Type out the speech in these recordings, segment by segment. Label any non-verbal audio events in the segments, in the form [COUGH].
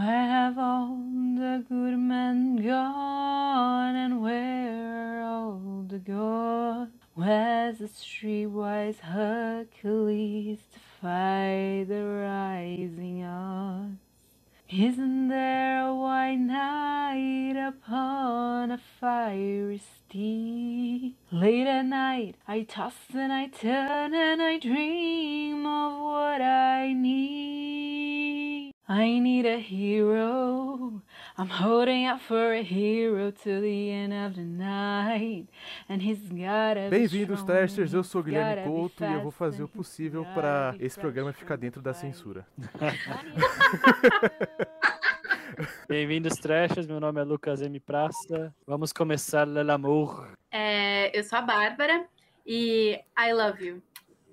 Where have all the good men gone, and where all the gods? Where's the streetwise Hercules to fight the rising odds? Isn't there a white knight upon a fiery steed? Late at night, I toss and I turn and I dream of what I need. I need a hero. I'm holding out for a hero till the end of the night. And he's gotta be Bem-vindos, Trashers. Eu sou Guilherme Couto e eu vou fazer o possível para esse programa ficar dentro da censura. [LAUGHS] Bem-vindos, Trashers. Meu nome é Lucas M. Praça. Vamos começar l'amour. É, eu sou a Bárbara e I love you.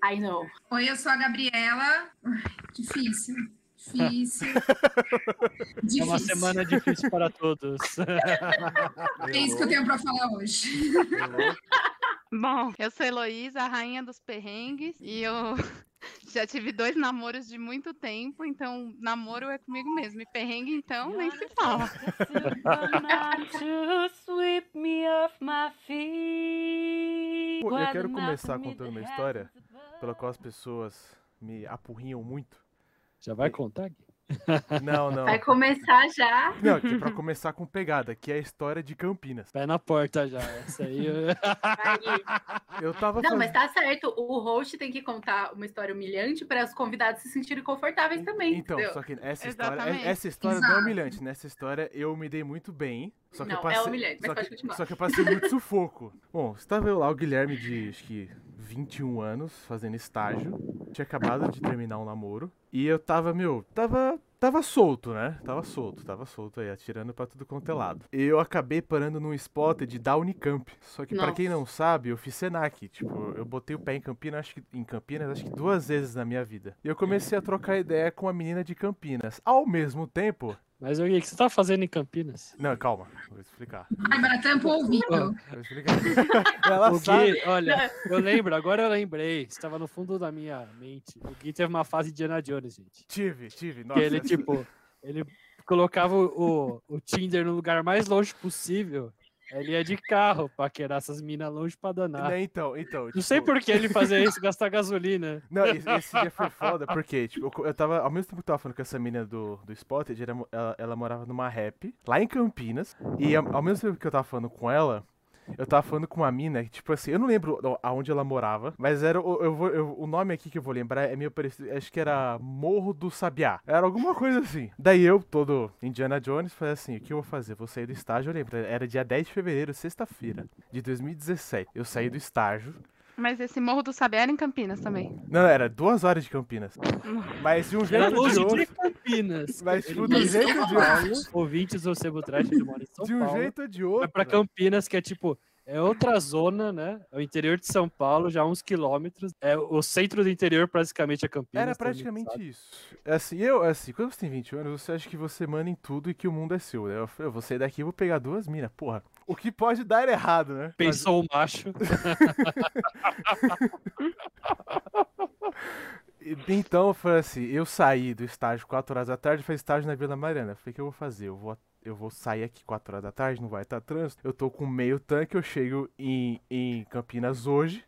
I know. Oi, eu sou a Gabriela. Ui, Difícil. Difícil. É uma semana difícil para todos. [LAUGHS] É isso que eu tenho pra falar hoje. [LAUGHS] Bom, eu sou Heloísa, a rainha dos perrengues, e eu [LAUGHS] já tive dois namoros de muito tempo, então namoro é comigo mesmo. E perrengue, então, nem se fala. Eu quero começar contando uma história pela qual as pessoas me apurrinham muito. Já vai contar? Gui? Não, não. Vai começar já. Não, que é pra começar com pegada, que é a história de Campinas. Pé na porta já. Essa aí. eu- Vai. Eu tava Não, faz- mas tá certo. O host tem que contar uma história humilhante para os convidados se sentirem confortáveis também. Então, entendeu? só que essa história, Exatamente. essa história não é humilhante. Nessa história eu me dei muito bem. Só que Não, eu é passei, humilhante, mas só, pode que, continuar. só que eu passei muito sufoco. Bom, estava eu lá, o Guilherme de acho que 21 anos, fazendo estágio. Tinha acabado de terminar um namoro. E eu tava, meu, tava. Tava solto, né? Tava solto, tava solto aí, atirando pra tudo quanto é lado. E eu acabei parando num spotted da Unicamp. Só que pra Nossa. quem não sabe, eu fiz Senac. Tipo, eu botei o pé em Campinas, acho que em Campinas, acho que duas vezes na minha vida. E eu comecei a trocar ideia com a menina de Campinas. Ao mesmo tempo. Mas o que você tá fazendo em Campinas? Não, calma, vou explicar. Bárbara, tampa o ouvido. Vou explicar. [LAUGHS] Ela O sabe. Gui, olha, eu lembro, agora eu lembrei. Estava no fundo da minha mente. O Gui teve uma fase de Diana Jones, gente. Tive, tive. Nossa, que ele, tipo, ele colocava o, o Tinder no lugar mais longe possível. Ele ia de carro pra querer essas minas longe pra danar. Né, então, então. Não sei tipo, por que ele fazia isso, gastar gasolina. [LAUGHS] Não, esse, esse dia foi foda, porque, tipo, eu- eu tava, ao mesmo tempo que eu tava falando com essa menina do, do Spotted, ela, ela morava numa rap, lá em Campinas, e ao, ao mesmo tempo que eu tava falando com ela, eu tava falando com uma mina, tipo assim, eu não lembro aonde ela morava, mas era, o- eu vou, eu- o nome aqui que eu vou lembrar é meio parecido, acho que era Morro do Sabiá, era alguma coisa assim. Daí eu, todo Indiana Jones, falei assim, o que eu vou fazer? Vou sair do estágio, eu lembro, era dia 10 de fevereiro, sexta-feira, de 2017. Eu saí do estágio, Mas esse Morro do Sabiá era em Campinas também. não, era duas horas de Campinas. Mas de um Era jeito ou longe de de outro. Campinas. Mas, tipo, do em jeito de Paulo. Ouvintes do Sebo Trash, ele mora em São De um Paulo. jeito ou de Vai outro. pra Campinas, que é tipo, é outra zona, né? É o interior de São Paulo, já uns quilômetros. É o centro do interior, praticamente, é Campinas. Era praticamente sabe. isso. É Assim, eu, assim, quando você tem 20 anos, você acha que você manda em tudo e que o mundo é seu, né? Eu, eu vou sair daqui e vou pegar duas minas. Porra, o que pode dar errado, né? Mas- Pensou o macho. [LAUGHS] [LAUGHS] Então, eu falei assim, eu saí do estágio 4 horas da tarde, fiz estágio na Vila Mariana. Eu falei, o que eu vou fazer? Eu vou, eu vou sair aqui 4 horas da tarde, não vai estar trânsito. Eu tô com meio tanque, eu chego em, em Campinas hoje.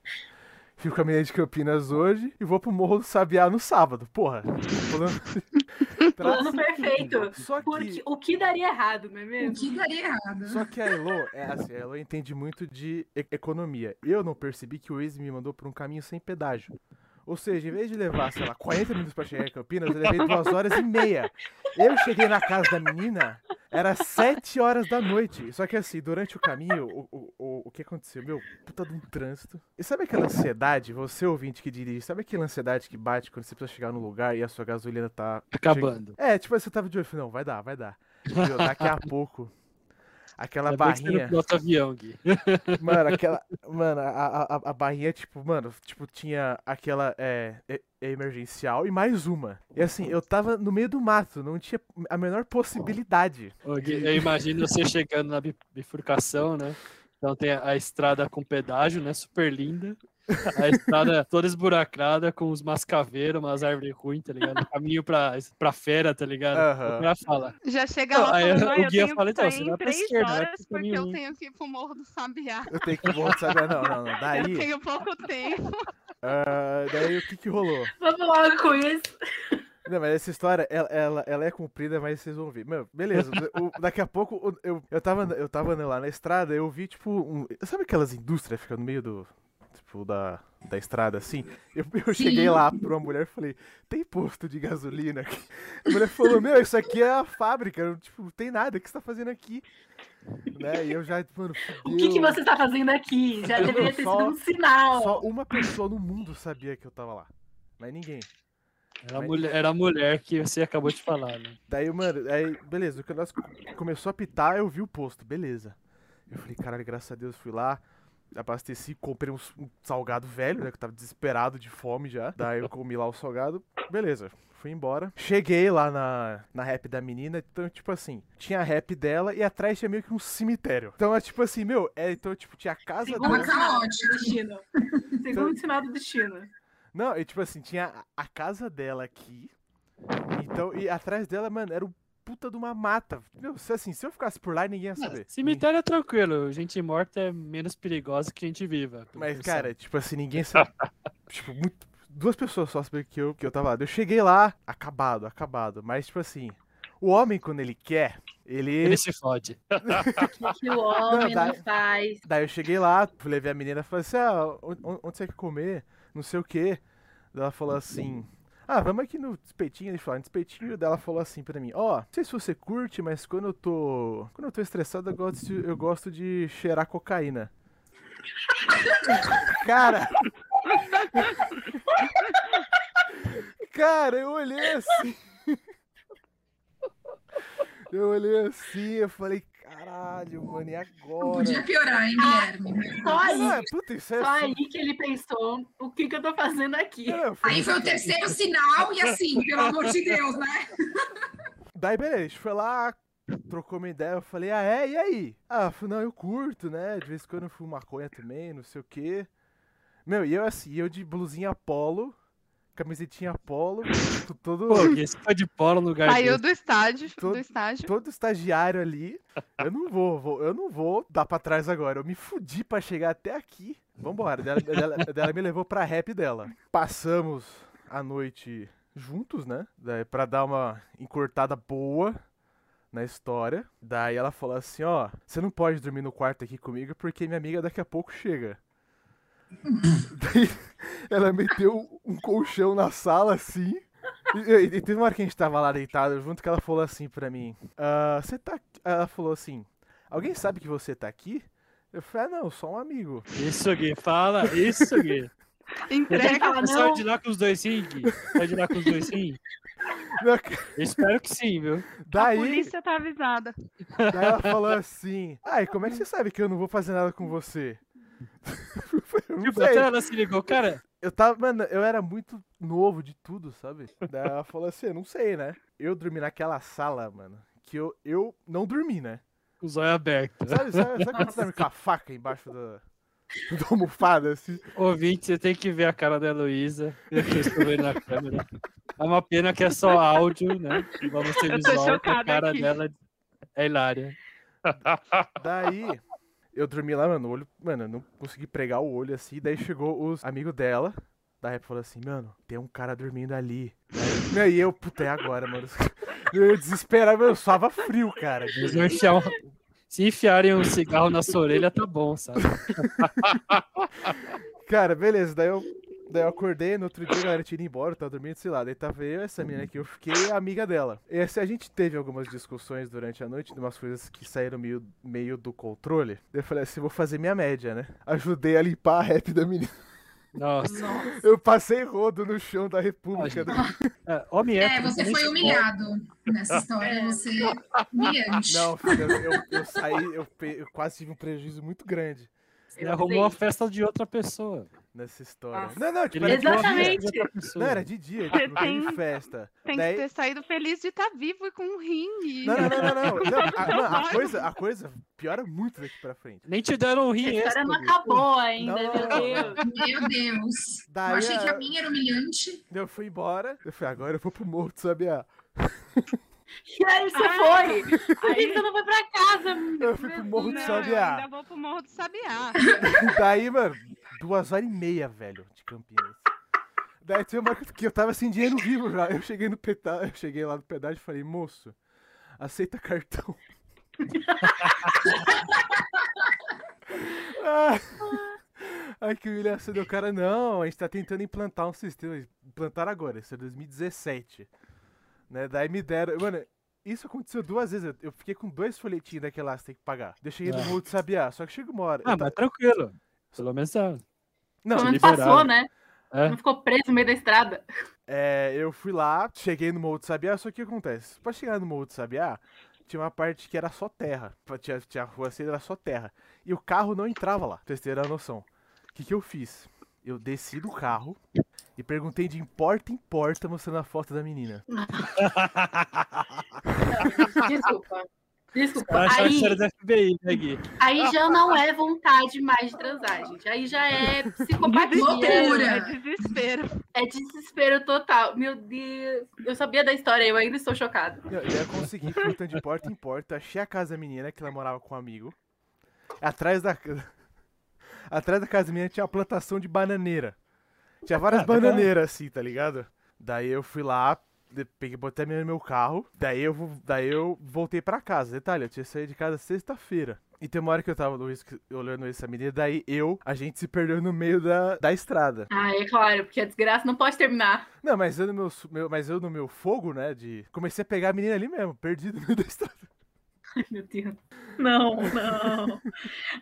Fico com a menina de Campinas hoje e vou pro Morro do Sabiá no sábado. Porra. [LAUGHS] Plano, perfeito. Só que, Porque o que daria errado, não é O mesmo? que daria errado? só que a Elo, é assim, a Elo entende muito de economia. Eu não percebi que o Waze me mandou por um caminho sem pedágio. Ou seja, em vez de levar, sei lá, 40 minutos pra chegar em Campinas, eu levei duas horas e meia. Eu cheguei na casa da menina, era 7 horas da noite. Só que assim, durante o caminho, o, o, o, o que aconteceu? Meu, puta de um trânsito. E sabe aquela ansiedade, você ouvinte que dirige, sabe aquela ansiedade que bate quando você precisa chegar no lugar e a sua gasolina tá Acabando. é, tipo, você tava de olho, não, vai dar, vai dar. Viu, Daqui a [LAUGHS] pouco, aquela Ainda bem que você barrinha, avião, Gui. [LAUGHS] mano, aquela, mano, a, a, a barrinha, tipo, mano, tipo, tinha aquela, é, emergencial e mais uma. E assim, eu tava no meio do mato, não tinha a menor possibilidade. Ô, Gui, Eu imagino você chegando na bi- bifurcação, né? Então tem a, a estrada com pedágio, né? Super linda. [LAUGHS] A estrada toda esburacada, com os mascaveiros, umas árvores ruins, tá ligado? Caminho pra, pra fera, tá ligado? Aham. O cara fala. Já chega Não, lá aí o "Ai, eu guia fala, então, você vai pra três esquerda, vai pro porque caminho eu ruim." tenho que ir pro Morro do Sabiá. Eu tenho que voltar. Não, não, não. Eu Daí, tenho pouco tempo. [LAUGHS] ah, daí o que que rolou? Vamos logo com isso. Não, mas essa história, ela, ela, ela é comprida, mas vocês vão ver. Meu, beleza. o- daqui a pouco, eu, eu, tava, eu tava andando lá na estrada, eu vi, tipo, um, sabe aquelas indústrias que ficam no meio do, tipo, da, da estrada, assim? Eu, [LAUGHS] eu cheguei lá pra uma mulher e falei, tem posto de gasolina aqui? A mulher falou, meu, isso aqui é a fábrica, eu, tipo, não tem nada, o que você tá fazendo aqui? Né? E eu já, mano, O que, que fudeu. você está fazendo aqui? Já Eu deveria ter só- sido um sinal. Só uma pessoa no mundo sabia que eu tava lá. Mas ninguém. Era a Mas- mulher, era a mulher que você acabou de falar, né? Daí, mano, aí, beleza, quando nós co- começou a pitar, eu vi o posto, beleza. Eu falei, caralho, graças a Deus, fui lá, abasteci, comprei uns- um, salgado velho, né, que eu tava desesperado de fome já. Daí eu comi lá o salgado, beleza, fui embora. Cheguei lá na, na rap da menina, então, tipo assim, tinha a rap dela e atrás tinha meio que um cemitério. Então, é tipo assim, meu, é, então, tipo, tinha a casa Segundo dela. do caótico. destino. Segundo sinal do destino. Não, e tipo assim, tinha a- a casa dela aqui. Então, e atrás dela, mano, era um puta de uma mata. Meu, se assim, se eu ficasse por lá, ninguém ia saber. Cemitério é tranquilo, gente morta é menos perigosa que gente viva. Mas, cara, tipo assim, ninguém sabe. [LAUGHS] tipo, muito. Duas pessoas só sabiam que eu, que eu tava lá. Eu cheguei lá, acabado, acabado. Mas, tipo assim, o homem, quando ele quer, ele. Ele se fode. O [LAUGHS] que [LAUGHS] o homem Não, não, dá- faz. Daí eu cheguei lá, levei a menina e falei assim: ah, onde, onde você quer comer? Não sei o quê. Daí ela falou assim. Ah, vamos aqui no espetinho, deixa eu falar, no espetinho dela falou assim pra mim, ó, não sei se você curte, mas quando eu tô. Quando eu tô estressado, eu gosto de, eu gosto de cheirar cocaína. [LAUGHS] Cara! [LAUGHS] Cara, eu olhei assim. Eu olhei assim, eu falei, caralho, mano, e Não agora? podia piorar, hein, Guilherme? Só aí. Ah, puta, isso é Só aí que ele pensou, o que, que eu tô fazendo aqui? Não, foi- Aí foi o terceiro sinal e assim, pelo amor de Deus, né? [LAUGHS] Daí, beleza, a gente foi lá, trocou uma ideia, eu falei, ah, é, e aí? Ah, eu falei, não, eu curto, né, de vez em quando eu fumo maconha também, não sei o quê. Meu, e eu assim, eu de blusinha polo, camisetinha polo, tipo, todo, Pô, você foi de polo no lugar Saiu do estádio, Todo- do estágio. todo estagiário ali. Eu não vou, vou- eu não vou dar pra trás agora, eu me fudi pra chegar até aqui. Vambora, dela, dela, dela me levou pra rap dela. Passamos a noite juntos, né, daí pra dar uma encurtada boa na história. Daí ela falou assim, ó, você não pode dormir no quarto aqui comigo porque minha amiga daqui a pouco chega. Daí [LAUGHS] ela meteu um colchão na sala assim. E, e- e teve uma hora que a gente tava lá deitado junto que ela falou assim pra mim: "Ah, Você tá. aqui?" Ela falou assim: Alguém sabe que você tá aqui? Eu falei: Ah, não, só um amigo. Isso, Gui, fala. Isso, Gui. [LAUGHS] Entrega. Sai de lá com os dois sim, Gui? Sai de lá com os dois sim? Eu espero que sim, viu? A Daí, polícia tá avisada. daí ela falou assim: Ai, como é que você sabe que eu não vou fazer nada com você? Eu [LAUGHS] falei, "Eu não Tipo, sei." até ela se ligou, cara. Eu tava, mano, eu era muito novo de tudo, sabe? Daí ela falou assim, eu não sei, né? Eu dormi naquela sala, mano, que eu, eu não dormi, né? Com os olhos abertos. Sabe, sabe, sabe quando você dorme com a faca embaixo da, da almofada, assim? Ouvinte, você tem que ver a cara da Heloísa. Eu estou vendo na câmera. É uma pena que é só áudio, né? Não Vamos tô visual, que a cara aqui. dela é hilária. Daí, eu dormi lá, mano, o olho, mano, eu não consegui pregar o olho assim, daí chegou os amigos dela, da rap falou assim, mano, tem um cara dormindo ali. Aí, e eu, puta, é agora, mano. [LAUGHS] Eu desesperado, meu, eu suava frio, cara. Enfiar. Se enfiarem um cigarro na sua orelha, tá bom, sabe? [LAUGHS] Cara, beleza, daí eu, daí eu acordei, no outro dia a galera tinha ido embora, tava dormindo, sei lá, daí tava eu essa menina aqui, eu fiquei amiga dela. E assim, a gente teve algumas discussões durante a noite, de umas coisas que saíram meio, meio do controle. Daí eu falei assim, vou fazer minha média, né? Ajudei a limpar a rap da menina. Nossa. Eu passei rodo no chão da República. Ah, É, homem É, hétero você foi humilhado nessa história. Você humilhante. Não, filho, eu, eu, saí, eu, eu quase tive um prejuízo muito grande. Ele Eu arrumou a festa de outra pessoa. Nessa história. Nossa. Não, não, tipo, era a Exatamente. de outra pessoa. Não, era de dia, Você tipo, tem- festa. Tem Daí- que ter saído feliz de estar vivo e com um ringue. Não, não, não, não, não. [LAUGHS] Não, a, mano, a coisa, a coisa piora muito daqui pra frente. Nem te deram um A rim história extra. não acabou ainda, Não. meu Deus. Meu Deus. Eu Daí achei que a- a minha era humilhante. eu fui embora. Eu falei, agora eu vou pro morro do Sabiá. [LAUGHS] [LAUGHS] E aí você foi. Por que você não foi pra casa? Eu fui pro morro do Não, Sabiá. ainda vou pro Morro do Sabiá. [LAUGHS] Daí, mano, duas horas e meia, velho, de Campinas. Daí tinha uma hora que eu tava sem dinheiro vivo já. Eu cheguei no pedágio, eu cheguei lá no pedágio e falei, moço, aceita cartão. [LAUGHS] Ah, Ai, que humilhação do cara. Não, a gente tá tentando implantar um sistema. Implantar agora, isso é 2017. Né? Daí me deram. Mano, isso aconteceu duas vezes. Eu- fiquei com dois folhetinhos daquela lá, você tem que pagar. Daí Eu cheguei no É. Morro de Sabiá, só que chega uma hora. Ah, mas tranquilo. Pelo menos tá. Não, Pelo menos passou, né? É. Não ficou preso no meio da estrada. É, eu fui lá, cheguei no Morro do Sabiá, só que o que acontece? Pra chegar no Morro do Sabiá, tinha uma parte que era só terra. Tinha, tinha a rua assim, era só terra. E o carro não entrava lá, pra vocês terem a noção. O que, que eu fiz? Eu desci do carro e perguntei de porta em porta mostrando a foto da menina. [LAUGHS] Desculpa. Desculpa. Que Aí, FBI, né, Gui? aí já não é vontade mais de transar, gente. Aí já é psicopatia. Loucura. É desespero. É desespero total. Meu Deus. Eu sabia da história, eu ainda estou chocada. Eu, eu consegui, perguntando de porta em porta, achei a casa da menina, que ela morava com um amigo. Atrás da. [LAUGHS] Atrás da casa da menina tinha uma plantação de bananeira. Tinha várias bananeiras assim, tá ligado? Daí eu fui lá, peguei, botei a menina no meu carro, daí eu, daí eu voltei pra casa. Detalhe, eu tinha saído de casa sexta-feira. E tem uma hora que eu tava no olhando essa menina, daí eu, a gente se perdeu no meio da, da estrada. Ah, é claro, porque a desgraça não pode terminar. Não, mas eu no meu, meu- mas eu no meu fogo, né, de... Comecei a pegar a menina ali mesmo, perdido no meio da estrada. Ai, meu Deus. Não, não.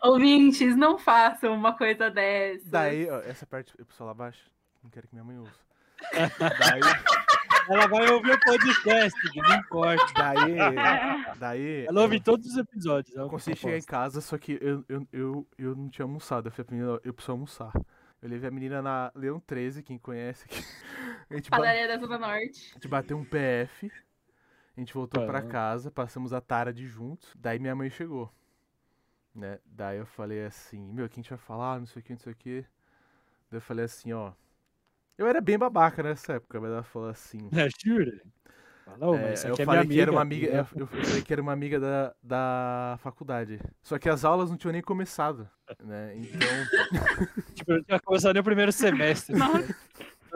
Ouvintes, não façam uma coisa dessa. Daí, ó, essa parte, eu pessoal lá abaixo, não quero que minha mãe ouça. daí, Ela vai ouvir o podcast, não importa. daí, [LAUGHS] daí, Ela ouve todos os episódios. é eu consegui eu chegar em casa, só que eu, eu, eu, eu não tinha almoçado. Eu falei pra menina, eu preciso almoçar. Eu levei a menina na Leão 13, quem conhece aqui. A gente, ba- Padaria da Zona Norte. a gente bateu um PF, a gente voltou pra Caramba. casa, passamos a tarde juntos, daí minha mãe chegou. Né? Daí eu falei assim, meu, o que a gente vai falar, não sei o que, não sei o que. Daí eu falei assim, ó. Eu era bem babaca nessa época, mas ela falou assim. [LAUGHS] É, jura? Ô, É, mas isso eu é falei minha que era uma amiga. Eu, eu falei que era uma amiga da, da faculdade. Só que as aulas não tinham nem começado. Né? Então. [LAUGHS] Tipo, eu tinha começado nem o primeiro semestre. Nossa.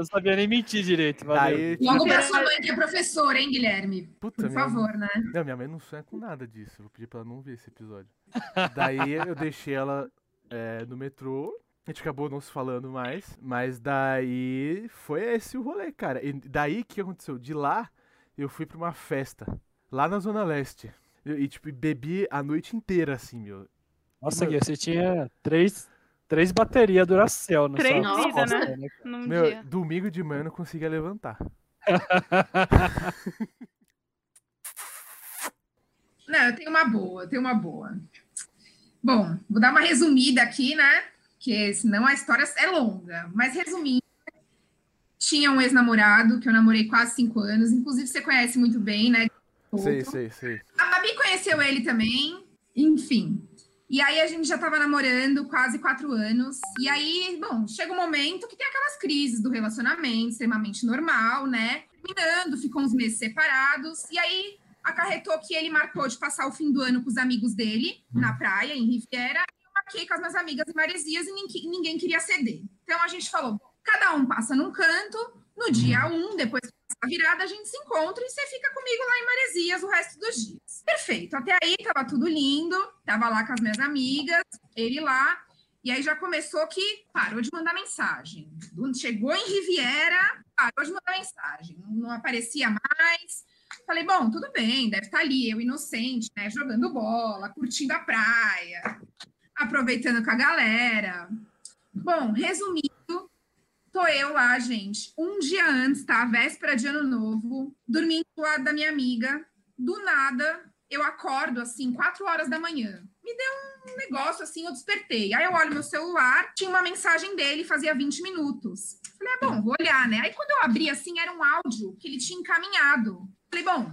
Não sabia nem mentir direito. Valeu. Daí. tipo, Logo pra sua mãe que é professora, hein, Guilherme? Puta, Por favor, né? Não, minha mãe não sonha com nada disso. Eu vou pedir pra ela não ver esse episódio. Daí eu deixei ela é, no metrô. A gente acabou não se falando mais. Mas daí foi esse o rolê, cara. E daí o que aconteceu? De lá eu fui pra uma festa. Lá na Zona Leste. E, e, tipo, bebi a noite inteira, assim, meu. Nossa, Gui, você tinha três, três baterias Duracell no Três costa, né? né? Meu, dia. domingo de manhã eu não conseguia levantar. [LAUGHS] Não, eu tenho uma boa, eu tenho uma boa. Bom, vou dar uma resumida aqui, né? Porque senão a história é longa. Mas resumindo, tinha um ex-namorado que eu namorei quase cinco anos. Inclusive, você conhece muito bem, né? Sei, Outro. sei, sei. A Babi conheceu ele também, enfim. E aí a gente já tava namorando quase quatro anos. E aí, bom, chega um momento que tem aquelas crises do relacionamento, extremamente normal, né? Terminando, ficou uns meses separados. E aí acarretou que ele marcou de passar o fim do ano com os amigos dele na praia, em Riviera. E eu marquei com as minhas amigas em Maresias e ninguém, queria ceder. Então a gente falou: cada um passa num canto. No dia um, depois que a virada, a gente se encontra e você fica comigo lá em Maresias o resto dos dias. Perfeito. Até aí tava tudo lindo. Tava lá com as minhas amigas, ele lá. E aí já começou que parou de mandar mensagem. Chegou em Riviera, parou de mandar mensagem. Não, não aparecia mais. Falei, bom, tudo bem, deve estar ali, eu inocente, né? Jogando bola, curtindo a praia, aproveitando com a galera. Bom, resumindo, tô eu lá, gente, um dia antes, tá? Véspera de ano novo, dormindo do lado da minha amiga. Do nada, eu acordo assim, quatro horas da manhã. me deu um negócio assim, eu despertei. Aí eu olho meu celular, tinha uma mensagem dele, fazia 20 minutos. Falei, ah, bom, vou olhar, né? Aí quando eu abri assim, era um áudio que ele tinha encaminhado. Falei, bom,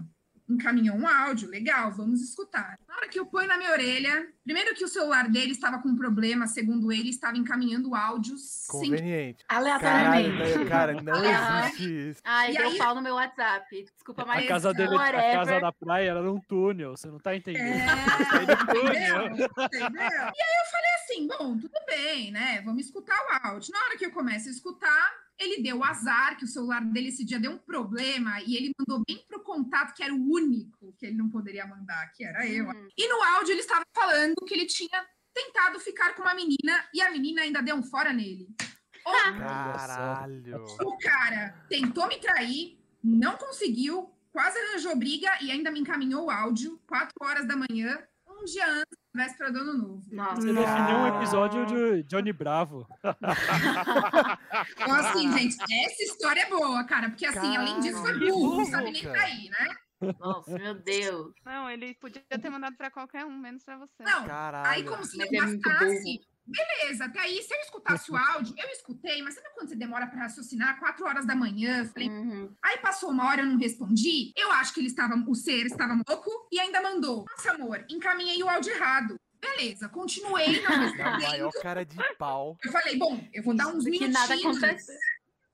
encaminhou um áudio, legal, vamos escutar. Na hora que eu ponho na minha orelha, primeiro que o celular dele estava com problema, segundo ele, estava encaminhando áudios sem Conveniente. Aleatoriamente. Caralho, né, cara, não existe isso. Ai, E deu aí- pau no meu WhatsApp. Desculpa, A mas casa dele, a casa da praia era num túnel, você não tá entendendo. É, [LAUGHS] foi, entendeu? Entendeu? E aí eu falei assim, bom, tudo bem, né? Vamos escutar o áudio. Na hora que eu começo a escutar, ele deu azar, que o celular dele esse dia deu um problema, e ele mandou bem pro contato, que era o único que ele não poderia mandar, que era eu. Hum. E no áudio ele estava falando que ele tinha tentado ficar com uma menina, e a menina ainda deu um fora nele. [LAUGHS] Caralho. o cara tentou me trair, não conseguiu, quase arranjou briga e ainda me encaminhou o áudio, 4 horas da manhã, um dia antes véspera do ano novo. Nossa. Você definiu um episódio de Johnny Bravo. Então, assim, gente, essa história é boa, cara, porque assim, além disso, foi burro, não sabe nem trair, né? Nossa, meu Deus. Não, ele podia ter mandado pra qualquer um, menos pra você. Não, Caralho. aí como se não é bastasse. Beleza, até aí, se eu escutasse o áudio, eu escutei, mas sabe quando você demora pra raciocinar? 4 horas da manhã, falei, Uhum. Aí passou uma hora, eu não respondi. Eu acho que ele estava, o ser estava louco e ainda mandou. Nossa, amor, encaminhei o áudio errado. Beleza, continuei não [LAUGHS] respondendo. maior cara de pau. Eu falei, bom, eu vou dar uns Que minutinhos. nada aconteceu.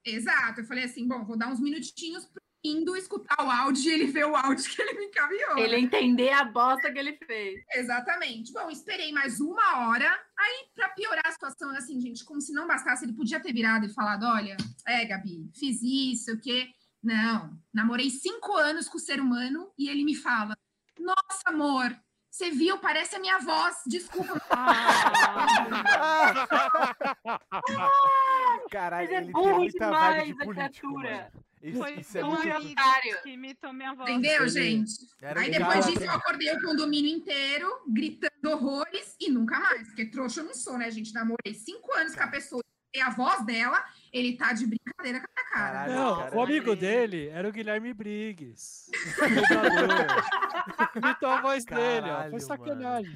Exato, eu falei assim, bom, vou dar uns minutinhos pro indo escutar o áudio e ele ver o áudio que ele me encaminhou. Ele entender a bosta que ele fez. Exatamente. Bom, esperei mais uma hora. Aí, pra piorar a situação, assim, gente, como se não bastasse, ele podia ter virado e falado: olha, é, Gabi, fiz isso, o quê? Não, namorei cinco anos com o ser humano e ele me fala: Nossa, amor, você viu? Parece a minha voz. Desculpa. [LAUGHS] Caralho, Mas é ele tem burro demais de a criatura. Mano. Isso, Foi isso é um muito... amigo que imitou minha voz. Entendeu, gente? Era Aí um depois cara- disso eu acordei o condomínio inteiro, gritando horrores e nunca mais. Porque trouxa eu não sou, né, gente? Namorei cinco anos com a pessoa e a voz dela, ele tá de brincadeira com a minha cara. Caralho, Não, cara, o amigo ele- dele era o Guilherme Briggs. [LAUGHS] Imitou a voz dele, ó. Caralho, Foi sacanagem.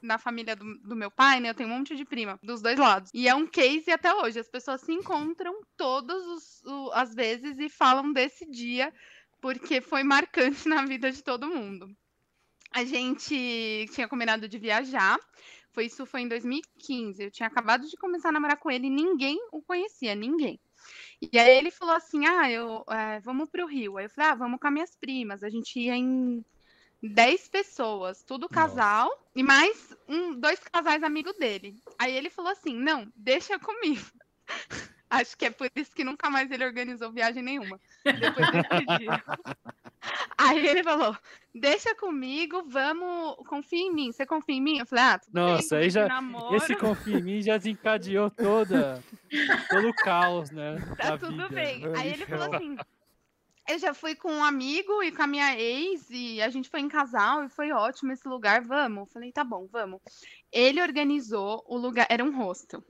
Na família do, do meu pai, né? Eu tenho um monte de prima dos dois lados. E é um case até hoje. As pessoas se encontram todas as vezes e falam desse dia, porque foi marcante [LAUGHS] na vida de todo mundo. A gente tinha combinado de viajar. Foi isso foi em 2015. Eu tinha acabado de começar a namorar com ele e ninguém o conhecia, ninguém. E aí ele falou assim: Ah, eu, é, vamos pro Rio. Aí eu falei: Ah, vamos com as minhas primas. A gente ia em 10 pessoas, tudo casal, e mais um, dois casais amigos dele. Aí ele falou assim: não, deixa comigo. [LAUGHS] Acho que é por isso que nunca mais ele organizou viagem nenhuma. Depois desse dia. [LAUGHS] Aí ele falou: deixa comigo, vamos, confia em mim. Você confia em mim? Eu falei: ah, tudo bem, Nossa, aí já- namoro, Esse confia em mim já desencadeou toda, [LAUGHS] todo o caos, né? Tá tudo vida. bem. Aí ele falou assim: eu já fui com um amigo e com a minha ex, e a gente foi em casal, e foi ótimo esse lugar, vamos. Falei, tá bom, vamos. Ele organizou o lugar, era um hostel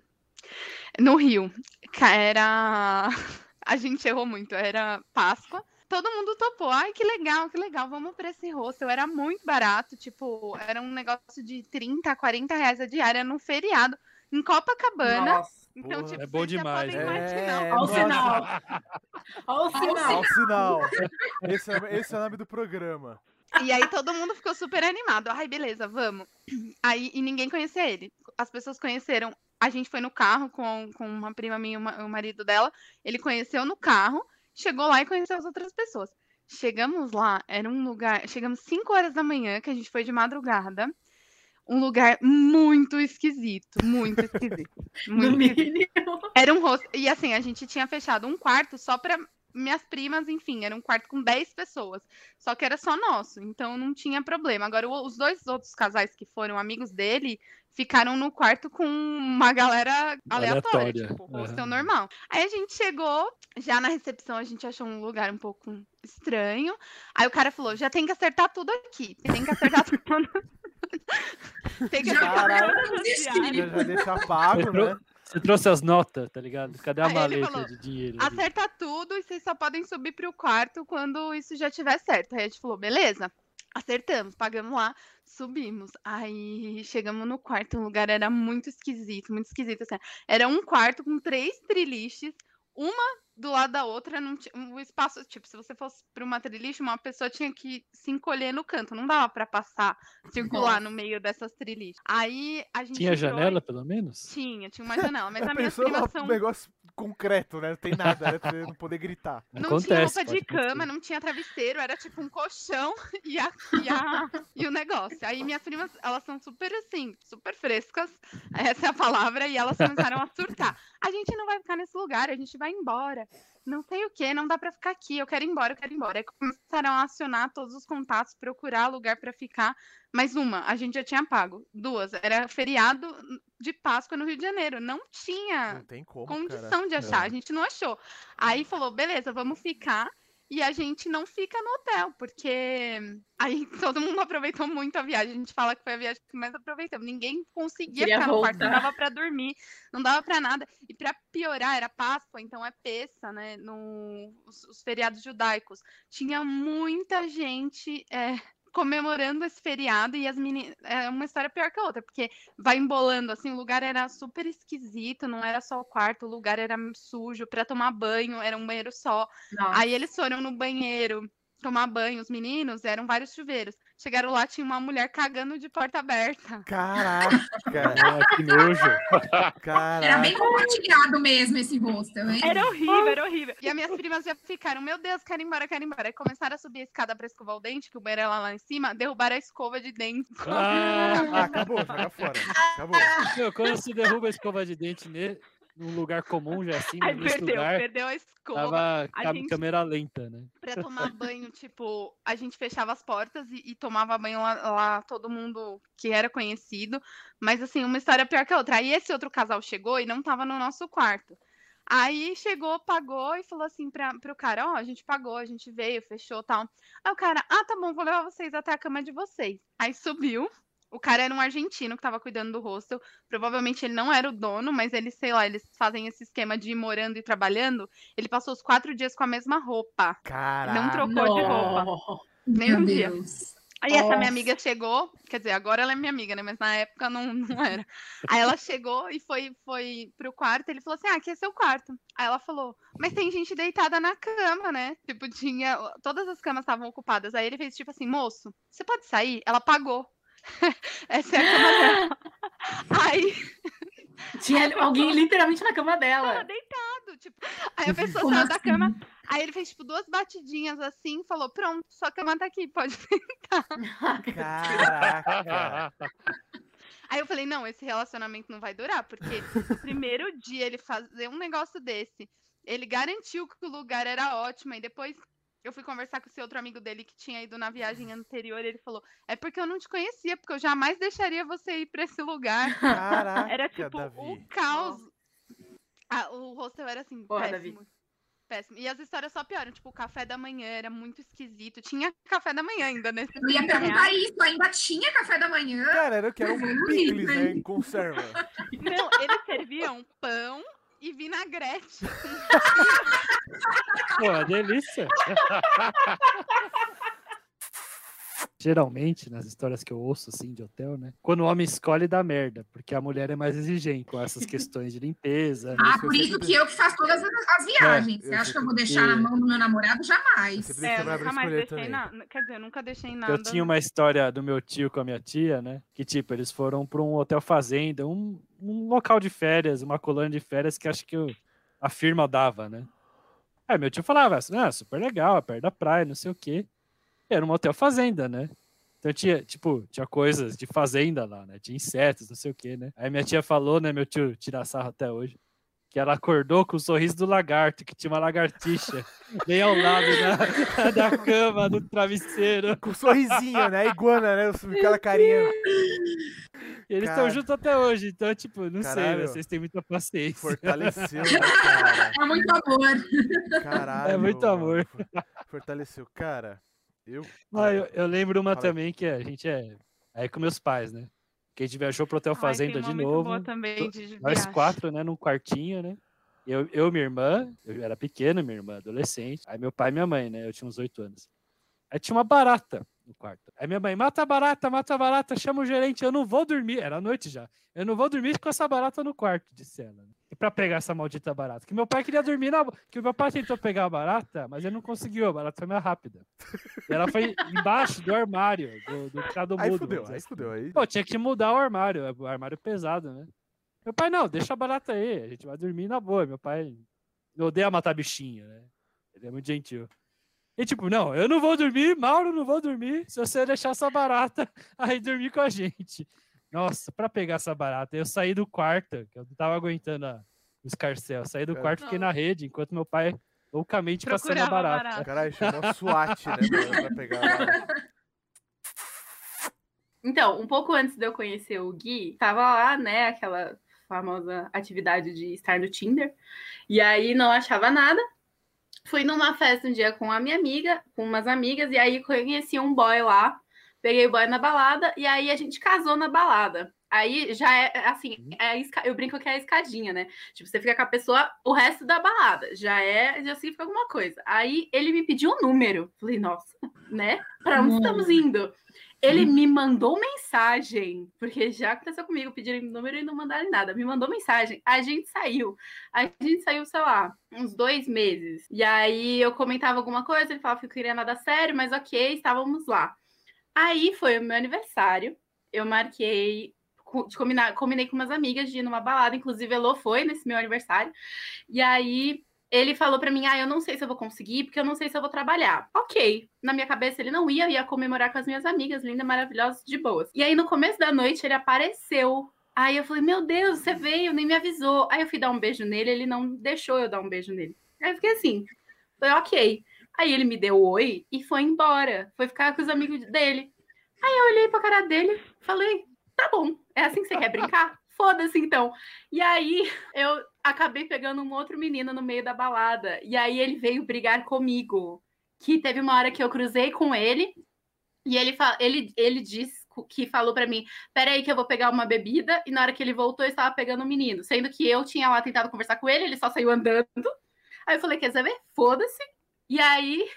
no Rio. Era. [LAUGHS] A gente errou muito, era Páscoa. Todo mundo topou. Ai, que legal, que legal. Vamos pra esse hostel. Era muito barato. Tipo, era um negócio de 30, 40 reais a diária no feriado, em Copacabana. Nossa. Então, Porra. tipo, É bom demais, né? É, Olha o sinal. Olha o sinal. Ó o sinal. Esse é, esse é o nome do programa. E aí todo mundo ficou super animado. Ai, beleza, vamos. Aí, e ninguém conhecia ele. As pessoas conheceram. A gente foi no carro com, com uma prima minha e uma- o marido dela. Ele conheceu no carro, chegou lá e conheceu as outras pessoas. Chegamos lá, era um lugar. Chegamos 5 horas da manhã, que a gente foi de madrugada. Um lugar muito esquisito, muito esquisito. [LAUGHS] No Muito esquisito. mínimo. Era um rosto. E assim, a gente tinha fechado um quarto só pra minhas primas, enfim, era um quarto com 10 pessoas. Só que era só nosso, então não tinha problema. Agora, os dois outros casais que foram amigos dele ficaram no quarto com uma galera aleatória, Aleatória, tipo, aham. hostel normal. Aí a gente chegou, já na recepção a gente achou um lugar um pouco estranho. Aí o cara falou: já tem que acertar tudo aqui. Tem que acertar [LAUGHS] tudo. Tem que Já acertar Caralho. tudo no diário. Já, já deixa pago, né? Você trouxe as notas, tá ligado? Cadê a Aí maleta falou, de dinheiro? ali? acerta tudo e vocês só podem subir pro quarto quando isso já tiver certo. Aí a gente falou, beleza. Acertamos, pagamos lá, subimos. Aí chegamos no quarto, o lugar era muito esquisito, muito esquisito. Assim. Era um quarto com três triliches, uma do lado da outra, não tinha, o espaço, tipo, se você fosse para uma triliche, uma pessoa tinha que se encolher no canto, não dava para passar, circular no meio dessas triliches. Aí a gente Tinha entrou e- janela, pelo menos? Tinha, tinha uma [LAUGHS] janela, mas a minha primas são negócio concreto, né? Não tem nada, né? Pra você não poder gritar. Não Acontece, tinha roupa de acontecer. cama, não tinha travesseiro, era tipo um colchão [LAUGHS] e, a, e, a- [LAUGHS] e o negócio. Aí minhas primas, elas são super assim, super frescas, essa é a palavra, e elas começaram a surtar. A gente não vai ficar nesse lugar, a gente vai embora. Não sei o que, não dá pra ficar aqui, eu quero ir embora, eu quero ir embora. Aí começaram a acionar todos os contatos, procurar lugar pra ficar. Mas uma, a gente já tinha pago. Duas, era feriado de Páscoa no Rio de Janeiro. Não tinha Não tem como, cara. condição de achar, a gente não achou. Aí falou, beleza, vamos ficar. E a gente não fica no hotel, porque aí [LAUGHS] todo mundo aproveitou muito a viagem. A gente fala que foi a viagem que mais aproveitamos. Ninguém conseguia Queria ficar no quarto, não dava pra dormir, não dava pra nada. E pra piorar, era Páscoa, então é peça, né? No, os, os feriados judaicos. Tinha muita gente é, comemorando esse feriado e as meninas. É uma história pior que a outra, porque vai embolando, assim, o lugar era super esquisito, não era só o quarto, o lugar era sujo, pra tomar banho, era um banheiro só. Nossa. Aí eles foram no banheiro tomar banho, os meninos, eram vários chuveiros. Chegaram lá, tinha uma mulher cagando de porta aberta. Caraca, [LAUGHS] que nojo. caraca. Era bem compartilhado mesmo esse hostel, hein? Era horrível, era horrível. E as minhas primas já ficaram, meu Deus, quero ir embora, quero ir embora. Aí começaram a subir a escada pra escovar o dente, que o banheiro era lá em cima, derrubaram a escova de dente. Ah, Ah, acabou, joga fora. Acabou. meu, quando se derruba a escova de dente ne- num lugar comum, já assim, Aí nesse perdeu, lugar, perdeu a escova. tava a gente- câmera lenta, né? Pra tomar banho, tipo, a gente fechava as portas e, e tomava banho lá, lá, todo mundo que era conhecido. Mas, assim, uma história pior que a outra. Aí esse outro casal chegou e não tava no nosso quarto. Aí chegou, pagou e falou assim pra, pro cara: Ó, a gente pagou, a gente veio, fechou tal. Aí o cara: Ah, tá bom, vou levar vocês até a cama de vocês. Aí subiu. O cara era um argentino que tava cuidando do hostel. Provavelmente ele não era o dono, mas eles, sei lá, eles fazem esse esquema de ir morando e trabalhando. Ele passou os quatro dias com a mesma roupa. Caraca. Não trocou de roupa. Nem um dia. Aí essa minha Nossa. amiga chegou, quer dizer, agora ela é minha amiga, né? Mas na época não, não era. Aí ela chegou e foi, foi pro quarto, ele falou assim: Ah, aqui é seu quarto. Aí ela falou, mas tem gente deitada na cama, né? Tipo, tinha. Todas as camas estavam ocupadas. Aí ele fez tipo assim, moço, você pode sair? Ela pagou. [LAUGHS] Essa é a cama dela. Aí [LAUGHS] Tinha alguém literalmente na cama tava dela. deitado, tipo. Aí a pessoa Como saiu da assim? cama. Aí ele fez, tipo, duas batidinhas assim e falou: Pronto, sua cama tá aqui, pode [LAUGHS] Caraca. Aí eu falei, não, esse relacionamento não vai durar, porque o primeiro dia ele fazer um negócio desse, ele garantiu que o lugar era ótimo, e depois eu fui conversar com esse outro amigo dele que tinha ido na viagem anterior, e ele falou, é porque eu não te conhecia, porque eu jamais deixaria você ir pra esse lugar. [LAUGHS] Caraca, Era tipo o Davi. caos. Ah, o hostel era assim, Porra, péssimo. Péssimo. E as histórias só pioram. Tipo, o café da manhã era muito esquisito. Tinha café da manhã ainda, né? Eu ia perguntar isso, ainda tinha café da manhã? Cara, era que era um picles, né? Em conserva. Não, eles serviam pão e vinagrete. Pô, é delícia. [LAUGHS] Geralmente, nas histórias que eu ouço, assim, de hotel, né? Quando o homem escolhe, dá merda. Porque a mulher é mais exigente com essas questões de limpeza. Ah, Isso eu por isso sempre- que eu que faço todas as, as viagens. eu Você acha que eu vou deixar na mão do meu namorado? Jamais. É, eu nunca mais deixei nada. Quer dizer, eu nunca deixei nada. Eu tinha uma história do meu tio com a minha tia, né? Que, tipo, eles foram para um hotel fazenda, um, um local de férias, uma colônia de férias que acho que o- a firma dava, né? Aí meu tio falava, ah, super legal, é perto da praia, não sei o quê. Era um hotel fazenda, né? Então tinha, tipo, tinha coisas de fazenda lá, né? Tinha insetos, não sei o quê, né? Aí minha tia falou, né? Meu tio tira sarro até hoje. Que ela acordou com o sorriso do lagarto, que tinha uma lagartixa [LAUGHS] bem ao lado da, [LAUGHS] da cama, do travesseiro. Com um sorrisinho, né? Iguana, né? [LAUGHS] Aquela carinha. E eles estão juntos até hoje, então, tipo, não sei, Caralho. né, vocês têm muita paciência. Fortaleceu, né, cara? É muito amor. Caralho. É muito amor. For- Fortaleceu. Cara, eu. Ah, eu, eu lembro uma também que a gente é. Aí com meus pais, né? Que a gente viajou pro Hotel Ai, Fazenda de novo. boa também de Nós viagem. quatro, né, num quartinho, né? Eu, eu, minha irmã, eu era pequeno, minha irmã, adolescente. Aí meu pai e minha mãe, né? Eu tinha uns oito anos. Aí tinha uma barata no quarto. Aí minha mãe, mata a barata, mata a barata, chama o gerente, eu não vou dormir. Era noite já. Eu não vou dormir com essa barata no quarto, disse ela. E pra pegar essa maldita barata. Que meu pai queria dormir na. Que meu pai tentou pegar a barata, mas ele não conseguiu. A barata foi mais rápida. E ela foi embaixo do armário, do, do criado Aí mudo. fudeu, aí assim. fudeu. Aí... Pô, tinha que mudar o armário, o armário pesado, né? Meu pai, não, deixa a barata aí, a gente vai dormir na boa. Meu pai odeia matar bichinho, né? Ele é muito gentil. E tipo, não, eu não vou dormir, Mauro, não vou dormir, se você deixar essa barata [LAUGHS] aí dormir com a gente. Nossa, pra pegar essa barata, eu saí do quarto, que eu não tava aguentando a, o escarcel. Saí do Cara. quarto, fiquei na rede, enquanto meu pai loucamente passando a Procurava a barata. barata. Caralho, chamou a SWAT, né, mano, pra pegar lá. [LAUGHS] Então, um pouco antes de eu conhecer o Gui, tava lá, né, aquela famosa atividade de estar no Tinder. E aí não achava nada. Fui numa festa um dia com a minha amiga, com umas amigas, e aí conheci um boy lá. Peguei o boy na balada, e aí a gente casou na balada. Aí já é assim, é a esca- eu brinco que é a escadinha, né? Tipo, você fica com a pessoa o resto da balada. Já é, já significa alguma coisa. Aí ele me pediu um número. Falei, nossa, né? Pra onde Hum. estamos indo? Ele me mandou mensagem, porque já aconteceu comigo, pedirem número e não mandaram nada. Me mandou mensagem. A gente saiu. A gente saiu, sei lá, uns dois meses. E aí eu comentava alguma coisa, ele falava que eu queria nada sério, mas ok, estávamos lá. Aí foi o meu aniversário. Eu marquei, de combinar, combinei com umas amigas de ir numa balada, inclusive Elô foi nesse meu aniversário. E aí ele falou pra mim: "Ah, eu não sei se eu vou conseguir, porque eu não sei se eu vou trabalhar". OK. Na minha cabeça ele não ia, eu ia comemorar com as minhas amigas, linda, maravilhosa, de boas. E aí no começo da noite ele apareceu. Aí eu falei: "Meu Deus, você veio, nem me avisou". Aí eu fui dar um beijo nele, ele não deixou eu dar um beijo nele. Aí eu fiquei assim: "Falei, OK". Aí ele me deu oi e foi embora. Foi ficar com os amigos dele. Aí eu olhei pra cara dele, falei: "Tá bom. É assim que você quer brincar?" Foda-se então. E aí eu acabei pegando um outro menino no meio da balada. E aí ele veio brigar comigo. Que teve uma hora que eu cruzei com ele. E ele, ele, ele disse que falou pra mim: Peraí, que eu vou pegar uma bebida. E na hora que ele voltou, eu estava pegando um menino. Sendo que eu tinha lá tentado conversar com ele, ele só saiu andando. Aí eu falei: Quer saber? Foda-se. E aí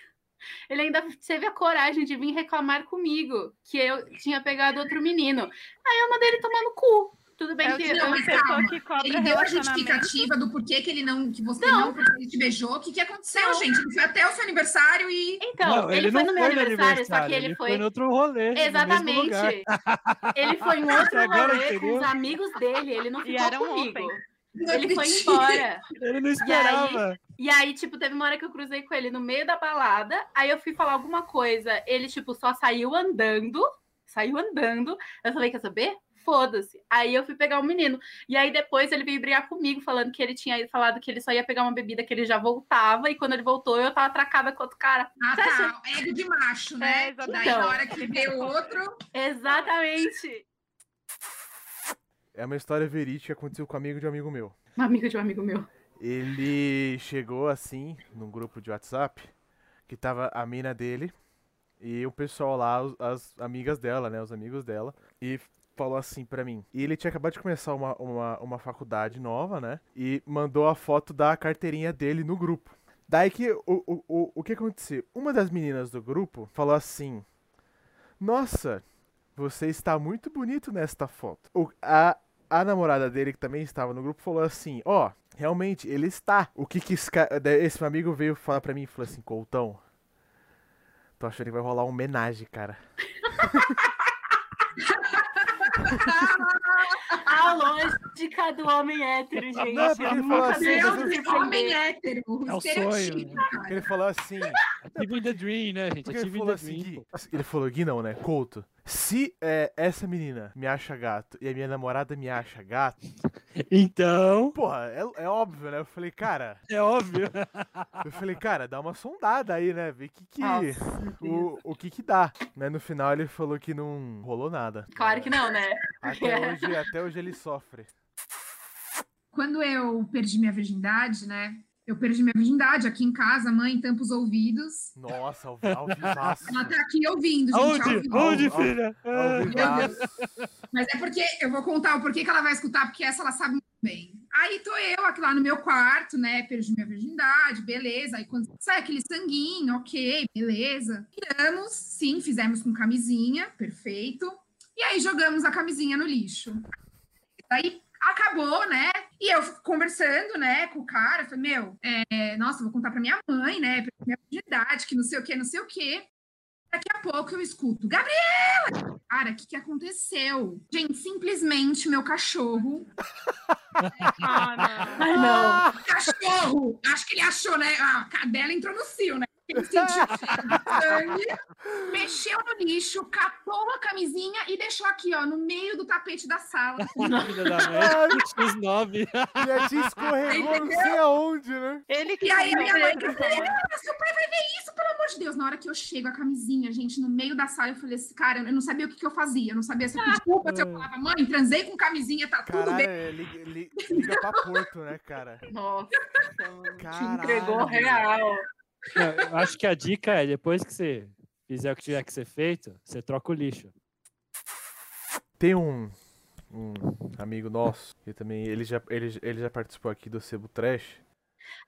ele ainda teve a coragem de vir reclamar comigo que eu tinha pegado outro menino. Aí eu mandei ele tomar no cu. Tudo bem É que tipo Não, mas calma. que cobra Ele deu a justificativa do porquê que ele não, que você não, porque ele te beijou. O que, que aconteceu, gente? Ele foi até o seu aniversário e. Então, Não, ele, foi não no meu aniversário, só que ele, ele foi. no outro rolê. no mesmo Exatamente. lugar. [LAUGHS] Ele foi em outro Agora rolê com os amigos dele. Ele não E ficou era um comigo. open. Não Ele foi embora. [LAUGHS] Ele não esperava. E aí, tipo, teve uma hora que eu cruzei com ele no meio da balada. Aí eu fui falar alguma coisa. Ele, tipo, só saiu andando. Saiu andando. Eu falei, quer saber? Foda-se. Aí eu fui pegar o menino. E aí depois ele veio brigar comigo, falando que ele tinha falado que ele só ia pegar uma bebida, que ele já voltava. E quando ele voltou, eu tava atracada com outro cara. Ah, Você acha- tá. Ego de macho, né? É, exatamente. Daí, na hora que vê o outro. Exatamente. É uma história verídica que aconteceu com um amigo de um amigo meu. Um amigo de um amigo meu. Ele chegou assim, num grupo de WhatsApp, que tava a mina dele e o pessoal lá, as amigas dela, né? Os amigos dela. E falou assim pra mim. E ele tinha acabado de começar uma, uma, uma faculdade nova, né? E mandou a foto da carteirinha dele no grupo. Daí que o, o, o, o que aconteceu? Uma das meninas do grupo falou assim: Nossa, você está muito bonito nesta foto. O, a, a namorada dele, que também estava no grupo, falou assim: Ó, realmente, ele está. O que que esse, esse meu amigo veio falar pra mim e falou assim: Coltão, tô achando que vai rolar uma homenagem, cara. [LAUGHS] A lógica do homem hétero, gente. Não, porque ele falou assim, eu- se Homem hétero. É o sonho, cara. Ele falou assim: Achieving the Dream, né, gente? Porque ele falou assim. Gui, pô. ele falou, Gui não, né? Couto, se é, essa menina me acha gato e a minha namorada me acha gato, [LAUGHS] Então, porra, é, é óbvio, né? Eu falei, cara, é óbvio. [LAUGHS] eu falei, cara, dá uma sondada aí, né? Vê que que, Nossa, o, o que que dá. Né? No final ele falou que não rolou nada. Claro que não, né? Até [LAUGHS] hoje, até hoje ele sofre. Quando eu perdi minha virgindade, né? Eu perdi minha virgindade aqui em casa, mãe, tampa os ouvidos. Nossa, ao, ao vivaço. Ela tá aqui ouvindo, gente. Onde? Onde, filha? Ao Ah. Mas é porque eu vou contar o porquê que ela vai escutar, porque essa ela sabe muito bem. Aí tô eu aqui lá no meu quarto, né? Perdi minha virgindade, beleza. Aí quando sai aquele sanguinho, ok, beleza. Tiramos, sim, fizemos com camisinha, perfeito. E aí jogamos a camisinha no lixo. Aí acabou, né? E eu conversando, né, com o cara, falei, meu, é, nossa, vou contar pra minha mãe, né? Perdi minha virgindade, que não sei o que, não sei o que. Daqui a pouco eu escuto, Gabriela! Cara, o que, que aconteceu? Gente, simplesmente meu cachorro. [LAUGHS] Ah, não. Ai, não. Cachorro! Acho que ele achou, né? A cadela entrou no cio, né? Ele sangue, mexeu no lixo, catou a camisinha e deixou aqui, ó, no meio do tapete da sala. [LAUGHS] Filha da mãe. X9. E a tia escorregou não sei aonde, né? Ele que E aí a minha mãe. Gabriela, seu pai vai ver isso, pelo amor de Deus. Na hora que eu chego, a camisinha, gente, no meio da sala, eu falei assim, cara, eu não sabia o que, que eu fazia. Eu não sabia se eu pedia desculpa, se eu falava, mãe, transei com camisinha, tá tudo Caralho, bem. é, liga, li- liga pra Porto, né, cara? Nossa, mano. [LAUGHS] Te Caralho. entregou real. Não, eu acho que a dica é, depois que você fizer o que tiver que ser feito, você troca o lixo. Tem um, um amigo nosso, que também, ele já, ele, ele já participou aqui do Sebo Trash.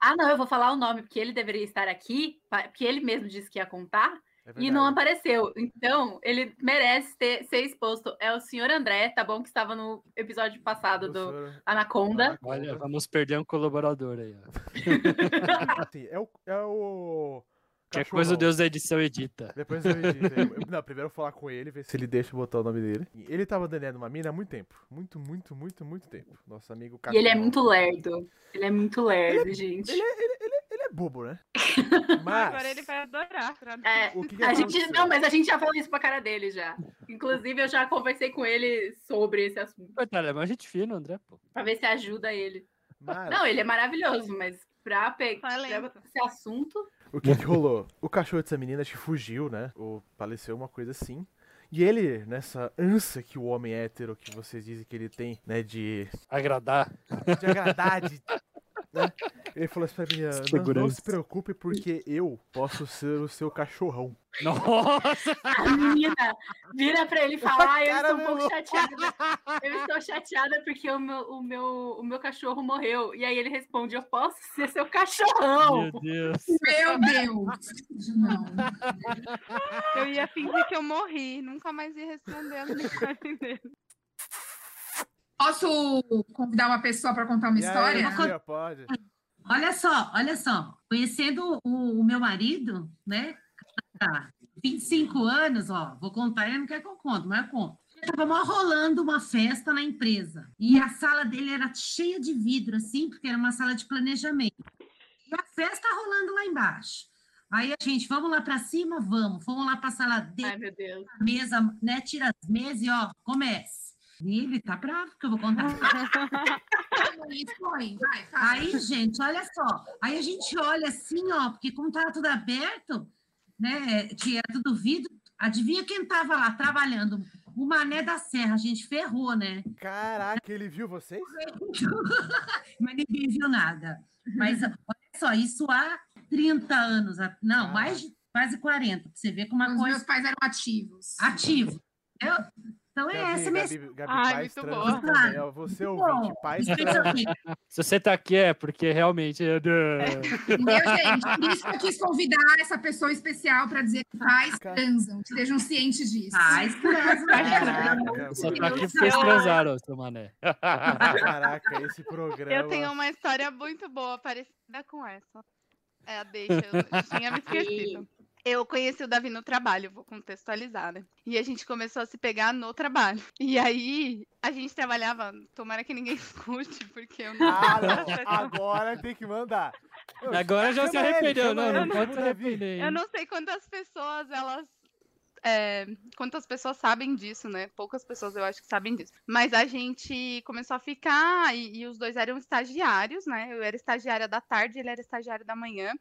Ah, não, eu vou falar o nome, porque ele deveria estar aqui, porque ele mesmo disse que ia contar, É e não apareceu. Então, ele merece ter, ser exposto. É o senhor André, tá bom? Que estava no episódio passado do senhor- Anaconda. Olha, vamos perder um colaborador aí. Ó. [LAUGHS] É o. É o Que coisa o. Deus da edição edita. Depois eu edito. [LAUGHS] Não, primeiro eu vou falar com ele, ver se ele deixa botar o nome dele. Ele tava dando uma mina há muito tempo. Muito, muito, muito, muito tempo. Nosso amigo E ele é muito lerdo. Ele é muito lerdo, gente. Ele é, ele, ele- ele é bobo, né? [LAUGHS] Mas. Agora ele vai adorar. É, O que que a gente, não, mas a gente já falou isso pra cara dele já. Inclusive, eu já conversei com ele sobre esse assunto. Coitado, é mais gente fina, André, pô. Pra ver se ajuda ele. mas Não, ele é maravilhoso, mas pra pegar Valeu. esse assunto. O que, que rolou? O cachorro dessa menina acho que fugiu, né? Ou faleceu, uma coisa assim. E ele, nessa ânsia que o homem hétero que vocês dizem que ele tem, né, de, Agradar. de agradar, de, né? Ele falou assim pra menina, não, não Segurança. se preocupe porque eu posso ser o seu cachorrão. [LAUGHS] Nossa! A menina vira pra ele e fala: ah, eu estou um pouco chateada. Eu estou chateada porque o meu, o, meu, o meu cachorro morreu. E aí ele responde: Eu posso ser seu cachorrão. Meu Deus. Meu Deus! Não. [LAUGHS] Eu ia fingir que eu morri. Nunca mais ia responder as mensagens dele. Posso convidar uma pessoa para contar uma E aí, história? tia, pode? Olha só, olha só. Conhecendo o, o meu marido, né? Tá, 25 anos, ó. Vou contar, ele não quer que eu conte, mas eu conto. Estava mó rolando uma festa na empresa. E a sala dele era cheia de vidro, assim, porque era uma sala de planejamento. E a festa rolando lá embaixo. Aí a gente, vamos lá para cima? Vamos. Fomos lá para a sala dele Ai, meu Deus. a mesa, né? Tira as mesas e ó, comece. E ele tá bravo que eu vou contar. [LAUGHS] Aí, gente, olha só. Aí a gente olha assim, ó, porque como tava tudo aberto, né? Que era tudo vidro. Adivinha quem tava lá trabalhando? O Mané da Serra, a gente ferrou, né? Caraca, ele viu vocês? [LAUGHS] Mas ninguém viu nada. Mas olha só, isso há 30 anos, a- não, Ah. mais de quase 40, pra você ver como uma Os coisa meus pais eram ativos. ativo. Eu- então é Gabi, essa mesmo. Gabi, Gabi Ai, Paz muito também, ó. Você ouvinte, Paz [LAUGHS] transa. Se você tá aqui é porque realmente. é- Entendeu, gente? Por isso que eu quis convidar essa pessoa especial para dizer que pais transam, que estejam cientes disso. Faz transa. Caraca, Só tá aqui porque eles transaram, seu mané. Caraca, esse programa. Eu tenho uma história muito boa, parecida com essa. É a deixa, eu tinha me esquecido. Eu conheci o Davi no trabalho, vou contextualizar, né? E a gente começou a se pegar no trabalho. E aí, a gente trabalhava, tomara que ninguém [LAUGHS] escute, porque eu não. Ah, não. Agora tem que mandar. Ô, [LAUGHS] Agora já se arrependeu. Não, não chama pode se arrepender. Eu não sei quantas pessoas elas. é, quantas pessoas sabem disso, né? Poucas pessoas eu acho que sabem disso. Mas a gente começou a ficar e, e os dois eram estagiários, né? Eu era estagiária da tarde, ele era estagiário da manhã.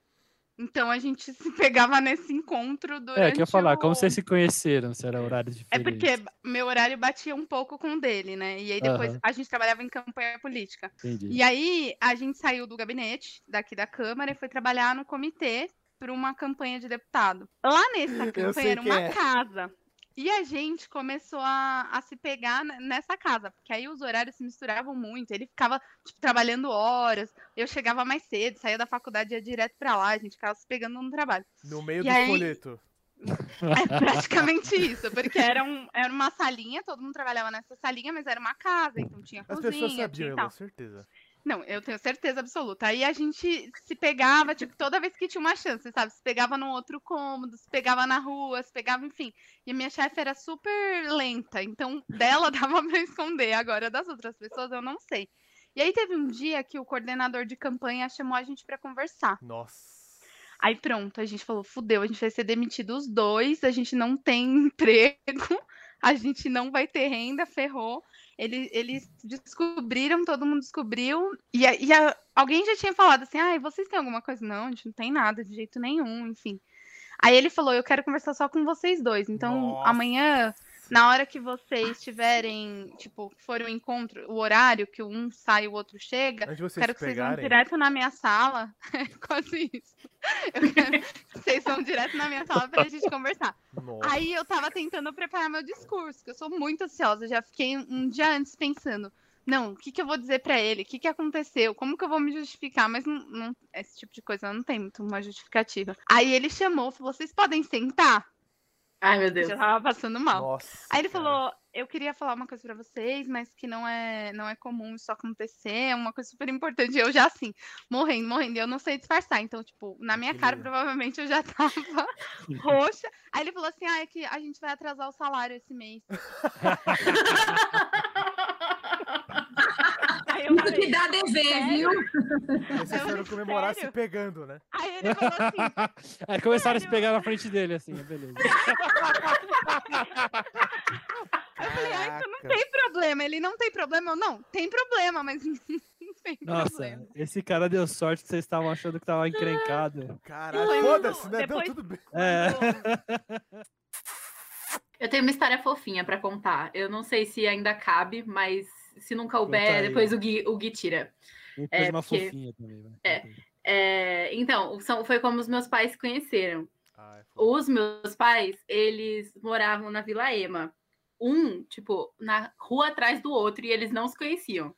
Então a gente se [LAUGHS] pegava nesse encontro durante É, que eu ia falar, como o- vocês se conheceram, se era horário É diferente. porque meu horário batia um pouco com o dele, né? E aí depois Aham. a gente trabalhava em campanha política. Entendi. E aí a gente saiu do gabinete, daqui da Câmara, e foi trabalhar no comitê para uma campanha de deputado. Lá nessa [LAUGHS] campanha era uma é. casa. E a gente começou a, a se pegar ne- nessa casa, porque aí os horários se misturavam muito. Ele ficava tipo, trabalhando horas, eu chegava mais cedo, saía da faculdade e ia direto pra lá, a gente ficava se pegando no trabalho. No meio E do aí- folheto. [LAUGHS] É praticamente isso, porque era, um, era uma salinha, todo mundo trabalhava nessa salinha, mas era uma casa, então tinha As cozinha, pessoas tinha sabiam, e tal. certeza. Não, eu tenho certeza absoluta. Aí a gente se pegava, tipo, toda vez que tinha uma chance, sabe? Se pegava num outro cômodo, se pegava na rua, se pegava, enfim. E a minha chefe era super lenta, então dela [LAUGHS] dava pra esconder. Agora, das outras pessoas, eu não sei. E aí teve um dia que o coordenador de campanha chamou a gente pra conversar. Nossa. Aí pronto, a gente falou, fudeu, a gente vai ser demitido os dois, a gente não tem [LAUGHS] emprego, a gente não vai ter renda, ferrou. Ele- eles descobriram, todo mundo descobriu, e, a- e a- alguém já tinha falado assim, ai, vocês têm alguma coisa? Não, a gente não tem nada, de jeito nenhum, enfim. Aí ele falou, eu quero conversar só com vocês dois, então Nossa. amanhã, na hora que vocês tiverem, tipo, for o encontro, o horário que um sai e o outro chega, quero que vocês vão pegarem. direto na minha sala. É quase isso. Eu quero que vocês vão direto na minha sala pra gente conversar. Nossa. Aí eu tava tentando preparar meu discurso, que eu sou muito ansiosa. Já fiquei um dia antes pensando. Não, o que, que eu vou dizer pra ele? O que, que aconteceu? Como que eu vou me justificar? Mas não, não- esse tipo de coisa não tem muito uma justificativa. Aí ele chamou, falou: vocês podem sentar? Ai, meu Eu Deus. já tava passando mal. Nossa. Aí ele cara. falou, eu queria falar uma coisa pra vocês, mas que não é, não é comum isso acontecer, é uma coisa super importante. Eu já assim, morrendo, morrendo, eu não sei disfarçar. Então, tipo, na minha cara, provavelmente eu já tava [LAUGHS] roxa. Aí ele falou assim: ah, é que a gente vai atrasar o salário esse mês. [LAUGHS] Eu Isso falei, que dá dever, sério? viu? Vocês Eu foram comemorar se sério? pegando, né? aí ele falou assim, [LAUGHS] Aí começaram a se pegar na frente dele, assim, beleza. [LAUGHS] eu falei, ah, então não tem problema. Ele não tem problema, eu não, tem problema, mas [LAUGHS] não tem Nossa, problema. esse cara deu sorte que vocês estavam achando que tava encrencado. Caralho, foda-se, né? Depois- tudo bem. É. Eu tenho uma história fofinha pra contar. Eu não sei se ainda cabe, mas se não Conta couber, depois o Gui, o Gui tira. Ele É, uma porque- fofinha também, vai. É. É, então, são, foi como os meus pais se conheceram. Ai, foda. Os meus pais, eles moravam na Vila Ema. Um, tipo, na rua atrás do outro, e eles não se conheciam.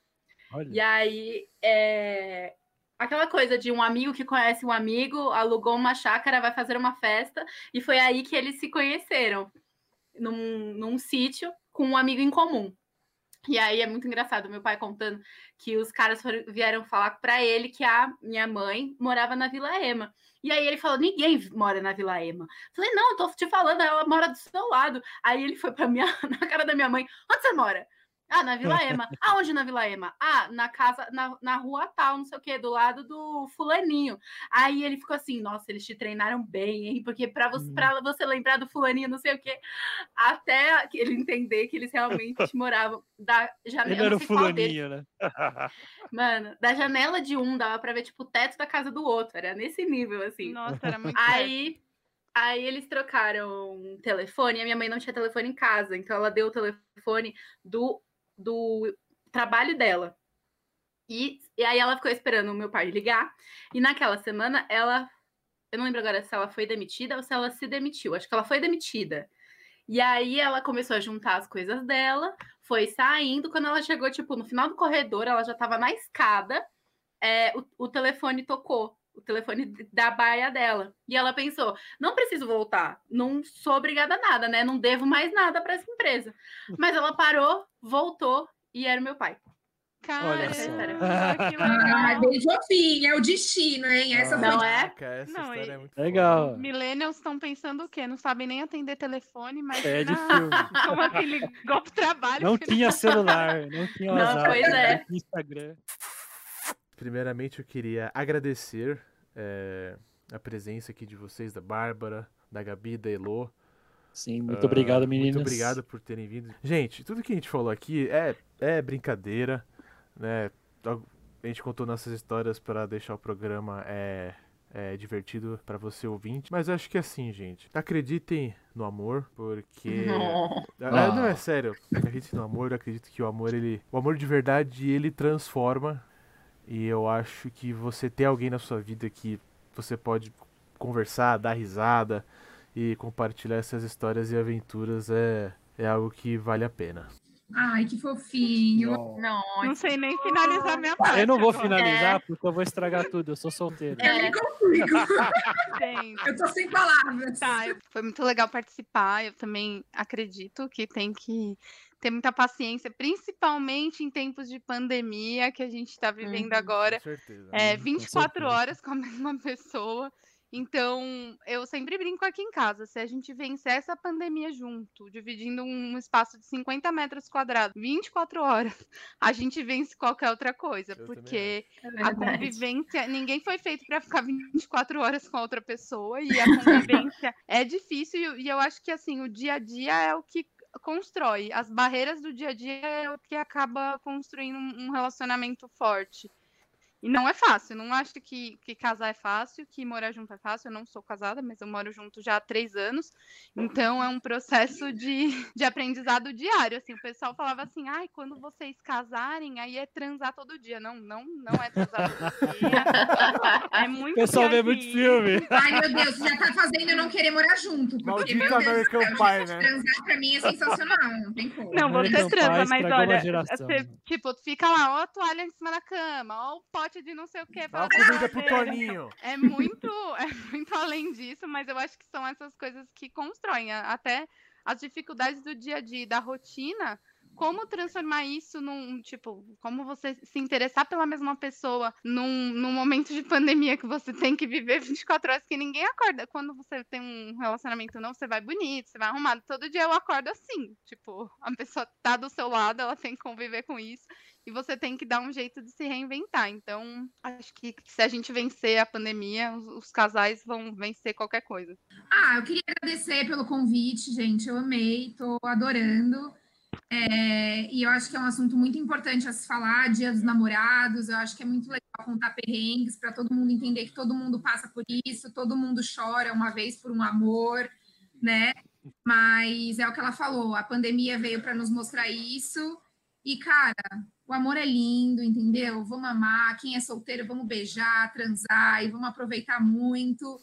Olha. E aí, é... aquela coisa de um amigo que conhece um amigo, alugou uma chácara, vai fazer uma festa, e foi aí que eles se conheceram, num, num sítio, com um amigo em comum. E aí é muito engraçado, meu pai contando que os caras foram- vieram falar pra ele que a minha mãe morava na Vila Ema. E aí ele falou: ninguém mora na Vila Ema. Falei, não, eu tô te falando, ela mora do seu lado. Aí ele foi pra minha, [LAUGHS] na cara da minha mãe: onde você mora? Ah, na Vila [LAUGHS] Ema. Aonde na Vila Ema? Ah, na casa, na, na rua tal, não sei o quê, do lado do fulaninho. Aí ele ficou assim, nossa, eles te treinaram bem, hein? Porque pra você, Uhum. pra você lembrar do fulaninho, não sei o quê, até que ele entender que eles realmente [LAUGHS] moravam da janela. Ele era o fulaninho, né? [LAUGHS] Mano, da janela de um dava pra ver, tipo, o teto da casa do outro. Era nesse nível, assim. Nossa, era muito. Aí, aí eles trocaram um telefone a minha mãe não tinha telefone em casa. Então ela deu o telefone do, do trabalho dela. E, e aí ela ficou esperando o meu pai ligar. E naquela semana ela. Eu não lembro agora se ela foi demitida ou se ela se demitiu. Acho que ela foi demitida. E aí ela começou a juntar as coisas dela, foi saindo. Quando ela chegou, tipo, no final do corredor, ela já estava na escada. é, o, o telefone tocou. O telefone da baia dela. E ela pensou: não preciso voltar, não sou obrigada a nada, né? Não devo mais nada para essa empresa. Mas ela parou, voltou e era o meu pai. Olha Caramba, só. [LAUGHS] que Ah, legal. bem fofinho, é o destino, hein? Essa Ah, foi Não é? Essa Não, história e- é muito Legal. Millennials estão pensando o quê? Não sabem nem atender telefone, mas. É de não, filme. Como ligou pro trabalho? Não tinha [LAUGHS] celular, não tinha Não, WhatsApp, pois é. não tinha Instagram. Primeiramente, eu queria agradecer é, a presença aqui de vocês, da Bárbara, da Gabi, da Elo. Sim, muito Ah, obrigado, meninas. Muito obrigado por terem vindo. Gente, tudo que a gente falou aqui é, é brincadeira, né? A gente contou nossas histórias para deixar o programa é, é, divertido pra você ouvinte. Mas eu acho que é assim, gente. Acreditem no amor, porque. [LAUGHS] Ah, Não, é sério. Acreditem no amor, eu acredito que o amor, ele. O amor de verdade, ele transforma. E eu acho que você ter alguém na sua vida que você pode conversar, dar risada e compartilhar essas histórias e aventuras é, é algo que vale a pena. Ai, que fofinho. Não, Não sei nem finalizar minha parte. Eu não vou finalizar porque eu vou estragar tudo. Eu sou solteiro. Eu me complico. Gente, Eu tô sem palavras. Tá, foi muito legal participar. Eu também acredito que tem que ter muita paciência, principalmente em tempos de pandemia que a gente está vivendo Uhum. agora. Com certeza. É, com 24 certeza. horas com a [LAUGHS] mesma pessoa. Então, eu sempre brinco aqui em casa, se a gente vencer essa pandemia junto, dividindo um espaço de 50 metros quadrados, 24 horas, [LAUGHS] a gente vence qualquer outra coisa, Eu porque É a convivência, ninguém foi feito para ficar 24 horas com a outra pessoa e a convivência é difícil e eu acho que assim, o dia a dia é o que constrói, as barreiras do dia a dia é o que acaba construindo um relacionamento forte. E não é fácil, não acho que, que casar é fácil, que morar junto é fácil. Eu não sou casada, mas eu moro junto já há três anos. Então é um processo de, de aprendizado diário. Assim, o pessoal falava assim, ai, quando vocês casarem, aí é transar todo dia. Não, não, não é transar todo dia. É O muito pessoal pior vê muito filme. Ai, meu Deus, já tá fazendo eu não querer morar junto. Porque, Maldito meu Deus American Pie, né? Transar pra mim é sensacional, não tem como. Não, você transa, mas olha, você, tipo, fica lá, ó a toalha em cima da cama, ó o pote de não sei o que. Dá uma comida pro Toninho. [LAUGHS] É muito, é muito além disso, mas eu acho que são essas coisas que constroem até as dificuldades do dia a dia, da rotina. Como transformar isso num, tipo, como você se interessar pela mesma pessoa num, num momento de pandemia que você tem que viver [LAUGHS] 24 horas, que ninguém acorda. Quando você tem um relacionamento não, você vai bonito, você vai arrumado. Todo dia eu acordo assim, tipo, a pessoa tá do seu lado, ela tem que conviver com isso e você tem que dar um jeito de se reinventar. Então, acho que se a gente vencer a pandemia, os, casais vão vencer qualquer coisa. Ah, eu queria agradecer pelo convite, gente. Eu amei, tô adorando. É, e eu acho que é um assunto muito importante a se falar, Dia dos Namorados. Eu acho que é muito legal contar perrengues para todo mundo entender que todo mundo passa por isso, todo mundo chora uma vez por um amor, né? Mas é o que ela falou, a pandemia veio para nos mostrar isso. E, cara, o amor é lindo, entendeu? Vamos amar. Quem é solteiro, vamos beijar, transar e vamos aproveitar muito.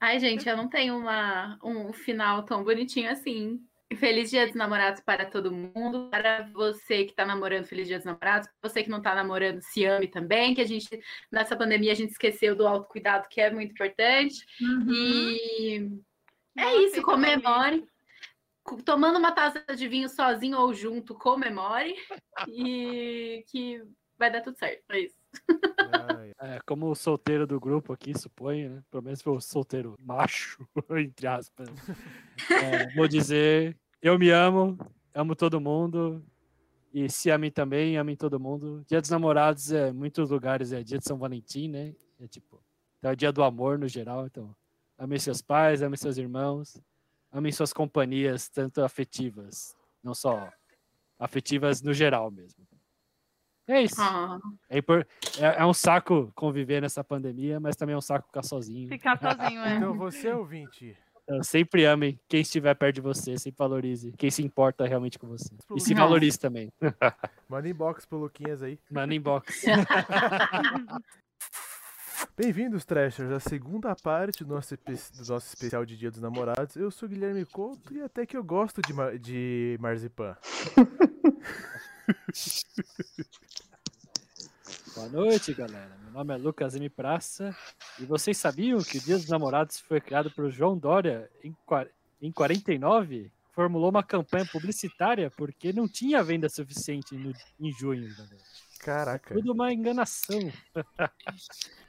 Ai, gente, eu não tenho uma, um final tão bonitinho assim. Feliz Dia dos Namorados para todo mundo. Para você que tá namorando, Feliz Dia dos Namorados. Para você que não tá namorando, se ame também. Que a gente, nessa pandemia, a gente esqueceu do autocuidado, que é muito importante. Uhum. E é Nossa, isso, então, comemore. Tomando uma taça de vinho sozinho ou junto, comemore. E que vai dar tudo certo. É isso. Ai, É, como o solteiro do grupo aqui, suponho, né? Pelo menos foi o solteiro macho, [LAUGHS] entre aspas. É, vou dizer, eu me amo, amo todo mundo. E se amem também, amem todo mundo. Dia dos namorados, é, muitos lugares é dia de São Valentim, né? É tipo, é o dia do amor no geral. Então, amem seus pais, amem seus irmãos, amem suas companhias, tanto afetivas, não só afetivas no geral mesmo. É isso. Ah, É, é- é um saco conviver nessa pandemia, mas também é um saco ficar sozinho. Ficar sozinho, é. Então você, ouvinte, Então, sempre amem quem estiver perto de você, sempre valorize quem se importa realmente com você. E se valorize também. manda inbox pro Luquinhas aí. Manda inbox. [LAUGHS] Bem-vindos, Trashers, à segunda parte do nosso, do nosso especial de Dia dos Namorados. Eu sou o Guilherme Couto e até que eu gosto de, ma- de marzipan. [LAUGHS] Boa noite, galera. Meu nome é Lucas M. Praça. E vocês sabiam que o Dia dos Namorados foi criado por João Dória em, em 49? Formulou uma campanha publicitária porque não tinha venda suficiente no- em junho. galera. Caraca, Tudo uma enganação. [LAUGHS]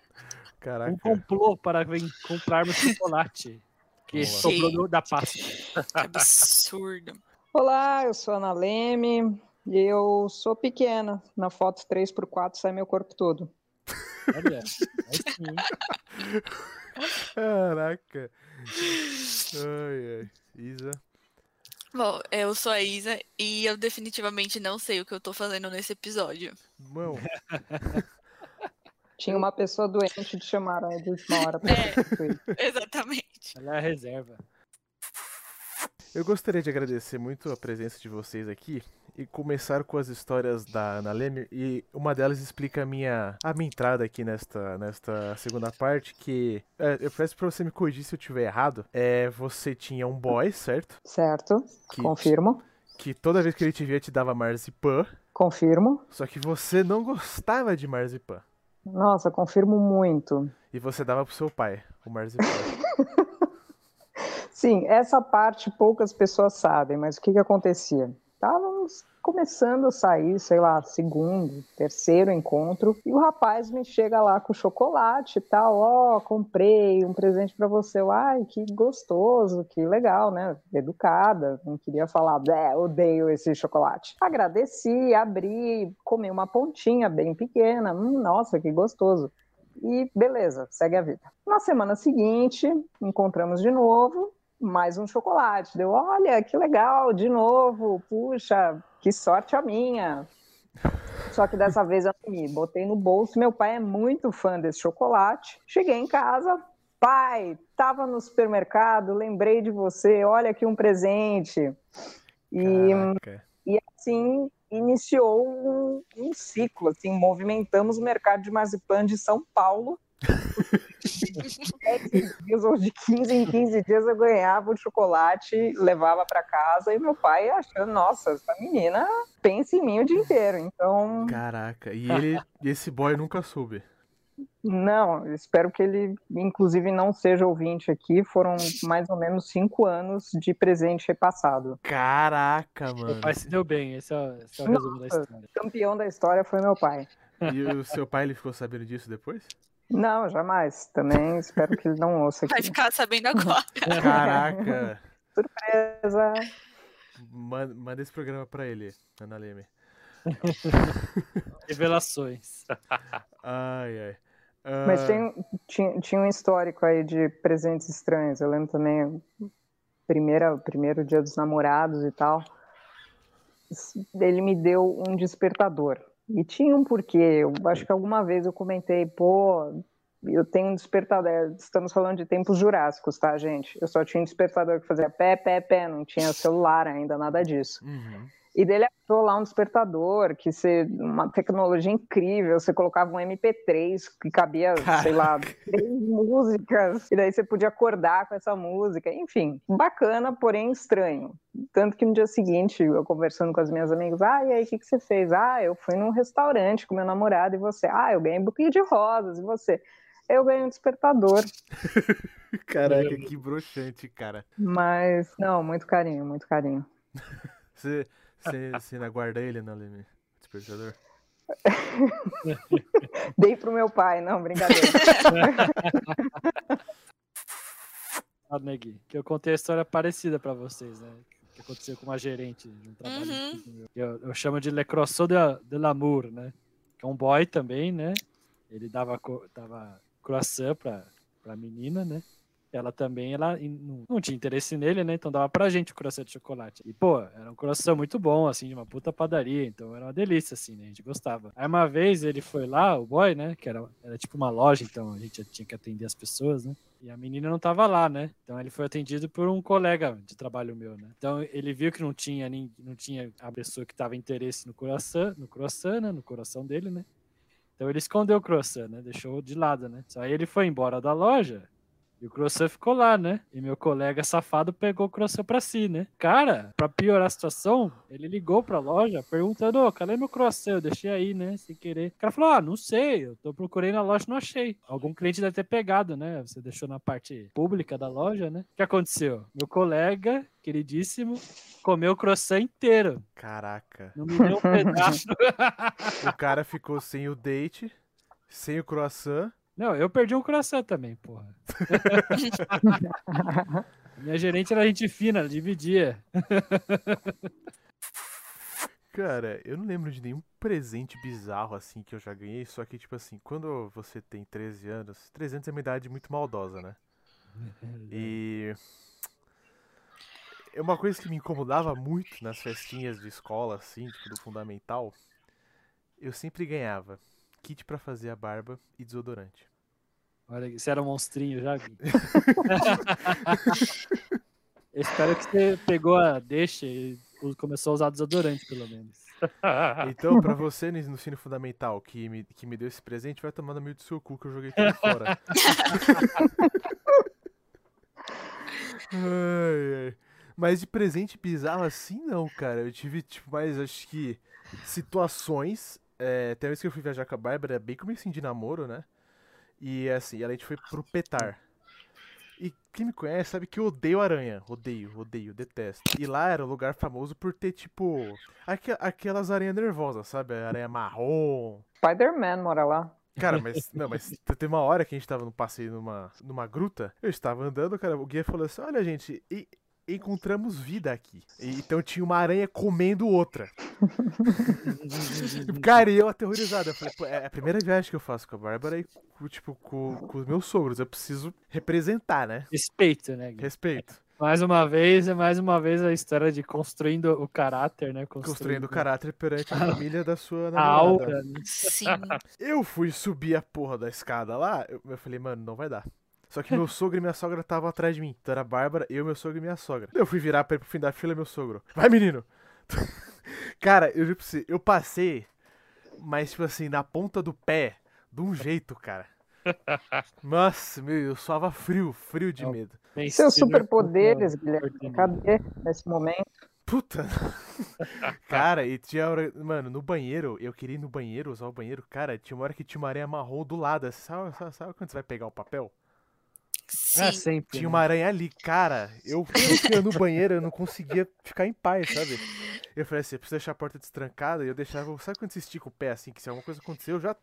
Um caraca. complô para comprarmos chocolate. Que Boa. sobrou da Páscoa. Que absurdo. Olá, eu sou a Ana Leme e eu sou pequena. Na foto 3x4 sai meu corpo todo. Olha, aí sim. Caraca. Ai, ai. Isa. Bom, eu sou a Isa e eu definitivamente não sei o que eu tô fazendo nesse episódio. Mão. [LAUGHS] Tinha uma pessoa doente de chamaram de última hora pra É. Exatamente. Ela é a reserva. Eu gostaria de agradecer muito a presença de vocês aqui e começar com as histórias da Ana Leme e uma delas explica a minha, a minha entrada aqui nesta, nesta segunda parte que é, eu peço pra você me corrigir se eu estiver errado. É, você tinha um boy, certo? Certo, Que, confirmo. que toda vez que ele te via te dava marzipan, Confirmo. só que você não gostava de marzipan. Nossa, confirmo muito. E você dava pro seu pai o marzipan. [LAUGHS] Sim, essa parte poucas pessoas sabem, mas o que que acontecia? Estávamos começando a sair, sei lá, segundo, terceiro encontro, e o rapaz me chega lá com chocolate e tal, ó, comprei um presente para você. Ai, que gostoso, que legal, né? Educada, não queria falar, é, odeio esse chocolate. Agradeci, abri, comi uma pontinha bem pequena, hum, nossa, que gostoso. E beleza, segue a vida. Na semana seguinte, encontramos de novo, mais um chocolate. Deu, olha, que legal, de novo, puxa, que sorte a minha. Só que dessa vez eu me botei no bolso. Meu pai é muito fã desse chocolate. Cheguei em casa, pai, tava no supermercado, lembrei de você, olha aqui um presente. E Caraca. e assim iniciou um, um ciclo, assim, movimentamos o mercado de marzipan de São Paulo. De 10 dias ou de 15 em 15 dias eu ganhava o chocolate, levava para casa e meu pai achando, nossa, essa menina pensa em mim o dia inteiro. Então, Caraca. E ele, esse boy nunca soube. não, espero que ele, inclusive, não seja ouvinte aqui. Foram mais ou menos cinco anos de presente repassado. Caraca, Meu mano. pai se deu bem, esse é, o- esse é o resumo da Nossa. história. Campeão da história foi meu pai. E o seu pai ele ficou sabendo disso depois? Não, jamais. Também espero que ele não ouça Vai aqui. ficar sabendo agora. [LAUGHS] Caraca. [LAUGHS] Surpresa! Manda, manda esse programa pra ele, Ana Leme. [LAUGHS] Revelações. Ai, ai. Mas Ah, tem, tinha, tinha um histórico aí de presentes estranhos. Eu lembro também, primeira, primeiro dia dos namorados e tal. Ele me deu um despertador. E tinha um porquê. Eu acho que alguma vez eu comentei, pô, eu tenho um despertador. Estamos falando de tempos jurássicos, tá, gente? Eu só tinha um despertador que fazia pé, pé, pé, não tinha celular ainda, nada disso. uhum. E dele achou lá um despertador, que você, uma tecnologia incrível, você colocava um MP3 que cabia, sei lá, três músicas, e daí você podia acordar com essa música, enfim, bacana, porém estranho. Tanto que no dia seguinte, eu conversando com as minhas amigas, ah, e aí, o que, que você fez? Ah, eu fui num restaurante com meu namorado, e você? Ah, eu ganhei um buquê de rosas, e você? Eu ganhei um despertador, [LAUGHS] Caraca, que broxante, cara. mas, não, muito carinho, muito carinho. [LAUGHS] Você, você, você ainda guarda ele, Ana Leme? Despertador? [LAUGHS] Dei pro meu pai, não, brincadeira. [LAUGHS] Ah, Negui, que eu contei a história parecida pra vocês, né? Que aconteceu com uma gerente de um trabalho. Uhum. Eu, eu chamo de Le Croissant de, de l'amour, né? Que é um boy também, né? Ele dava, dava croissant pra, pra menina, né? Ela também, ela não, tinha interesse nele, né? Então dava pra gente o croissant de chocolate. E, pô, era um croissant muito bom, assim, de uma puta padaria. Então era uma delícia, assim, né? A gente gostava. Aí uma vez ele foi lá, o boy, né? Que era, era tipo uma loja, então a gente tinha que atender as pessoas, né? E a menina não tava lá, né? Então ele foi atendido por um colega de trabalho meu, né? Então ele viu que não tinha nin- não tinha a pessoa que tava interesse no coração, no croissant, né? No coração dele, né? Então ele escondeu o croissant, né? Deixou de lado, né? Só aí ele foi embora da loja e o croissant ficou lá, né? E meu colega safado pegou o croissant pra si, né? Cara, pra piorar a situação, ele ligou pra loja perguntando: Ô, cadê meu croissant? Eu deixei aí, né? Sem querer. O cara falou: Ah, não sei, eu tô procurei na loja e não achei. Algum cliente deve ter pegado, né? Você deixou na parte pública da loja, né? O que aconteceu? Meu colega, queridíssimo, comeu o croissant inteiro. Caraca. Não me deu um pedaço. [LAUGHS] O cara ficou sem o date, sem o croissant. Não, eu perdi um croissant também, porra. [LAUGHS] Minha gerente era gente fina, dividia. Cara, eu não lembro de nenhum presente bizarro assim que eu já ganhei, só que, tipo assim, quando você tem 13 anos, 13 anos é uma idade muito maldosa, né? E. É uma coisa que me incomodava muito nas festinhas de escola, assim, tipo, do fundamental. Eu sempre ganhava kit pra fazer a barba e desodorante. Olha, você era um monstrinho já, Gui? [LAUGHS] Espero que você pegou a deixa e começou a usar desodorante, pelo menos. [LAUGHS] Então, pra você no no ensino fundamental que me, que me deu esse presente, vai tomar no meio do seu cu que eu joguei tudo fora. [LAUGHS] Ai, ai. Mas de presente bizarro assim, não, cara. Eu tive, tipo, mais, acho que, situações. É, até vez que eu fui viajar com a Bárbara, bem comecinho de namoro, né? E assim, a gente foi pro Petar. E quem me conhece sabe que eu odeio aranha. Odeio, odeio, detesto. E lá era um lugar famoso por ter, tipo, aque- aquelas aranhas nervosas, sabe? A aranha marrom. Spider-Man mora lá. Cara, [LAUGHS] mas não, mas tem uma hora que a gente tava no passeio numa, numa gruta. Eu estava andando, cara, o guia falou assim: Olha, gente, e- encontramos vida aqui. E- então tinha uma aranha comendo outra. [LAUGHS] Cara, e eu aterrorizado. Eu falei, pô, é a primeira viagem que eu faço com a Bárbara e, com, tipo, com, com os meus sogros. Eu preciso representar, né? Respeito, né, Gui? Respeito. Mais uma vez, é mais uma vez a história de construindo o caráter, né? Construindo o caráter perante a família da sua A namorada. aura, né? Sim. Eu fui subir a porra da escada lá, eu, eu falei, mano, não vai dar. Só que meu sogro e minha sogra estavam atrás de mim. Então era a Bárbara, eu, meu sogro e minha sogra. Eu fui virar pra ir pro fim da fila, meu sogro. Vai, menino! [LAUGHS] Cara, eu juro pra você, eu passei, mas tipo assim, na ponta do pé, de um jeito, cara. Nossa, meu, eu suava frio, frio de Não. medo. Seus superpoderes, Guilherme, cadê nesse momento? Puta. [LAUGHS] cara, e tinha hora. Mano, no banheiro, eu queria ir no banheiro, usar o banheiro. Cara, tinha uma hora que tinha uma aranha marrom do lado. Sabe, sabe, sabe quando você vai pegar o papel? É, Sim. sempre. Tinha né? uma aranha ali, cara. Eu ia no banheiro, eu não conseguia ficar em paz, sabe? Eu falei assim, eu preciso deixar a porta destrancada. E eu deixava. Sabe quando você estica o pé assim, que se alguma coisa acontecer, eu já,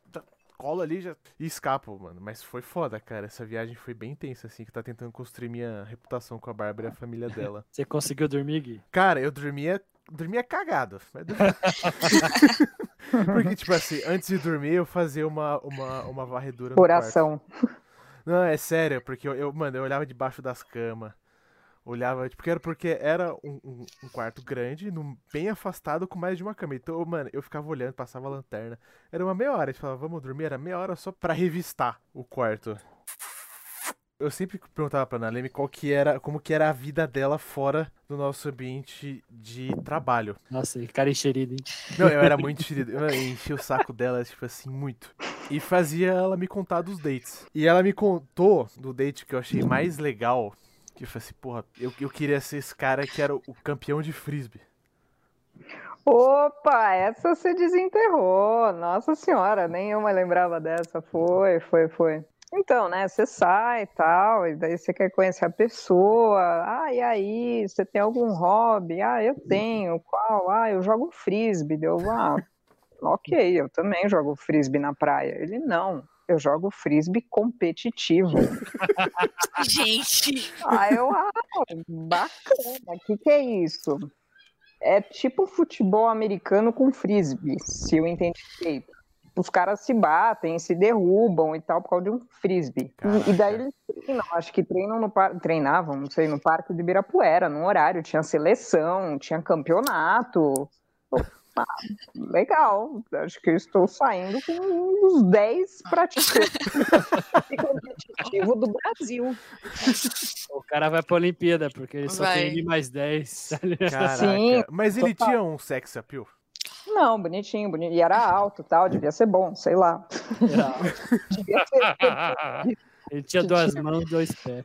colo ali já, e escapo, mano. Mas foi foda, cara. Essa viagem foi bem intensa, assim, que tá tentando construir minha reputação com a Bárbara e a família [LAUGHS] dela. Você conseguiu dormir, Gui? Cara, eu dormia. Dormia cagado. mas dormia- [LAUGHS] Porque, tipo assim, antes de dormir, eu fazia uma, uma, uma varredura no quarto. Não, é sério, porque eu, eu- mano, eu olhava debaixo das camas. Olhava, tipo, porque era porque era um, um- um quarto grande, num- bem afastado, com mais de uma cama. Então, mano, eu ficava olhando, passava a lanterna. Era uma meia hora, a gente falava, vamos dormir, era meia hora só pra revistar o quarto. Eu sempre perguntava pra Naleme qual que era, como que era a vida dela fora do nosso ambiente de trabalho. Nossa, cara encherido, hein? Não, eu era [LAUGHS] muito enxerido. Eu enchi o saco dela, tipo assim, muito. E fazia ela me contar dos dates. E ela me contou do date que eu achei mais legal. Que eu falei assim, porra, eu, eu queria ser esse cara que era o, campeão de frisbee. Opa, essa você desenterrou. Nossa senhora, me lembrava dessa. Foi, foi, foi. Então, né, você sai e tal, e daí você quer conhecer a pessoa. Ah, e aí, você tem algum hobby? Ah, eu tenho. Qual? Ah, eu jogo frisbee. Deu, ah, ok, eu também jogo frisbee na praia. Ele, não, eu jogo frisbee competitivo. [LAUGHS] Gente. Aí eu, ah, bacana, o que, que é isso? É tipo futebol americano com frisbee, se eu entendi direito. Os caras se batem, se derrubam e tal por causa de um frisbee. E, e daí eles treinam, acho que treinam no par... treinavam, não sei, no Parque de Ibirapuera, num horário, tinha seleção, tinha campeonato. Ah, legal, acho que estou saindo com dos 10 praticantes competitivo do Brasil. O cara vai pra Olimpíada, porque ele só Vai. tem mais 10. Caraca. Sim, Mas ele total. tinha um sex appeal. Não, bonitinho, bonitinho. E era alto tal, devia ser bom, sei lá. Devia ser. [LAUGHS] ele tinha duas mãos, dois pés.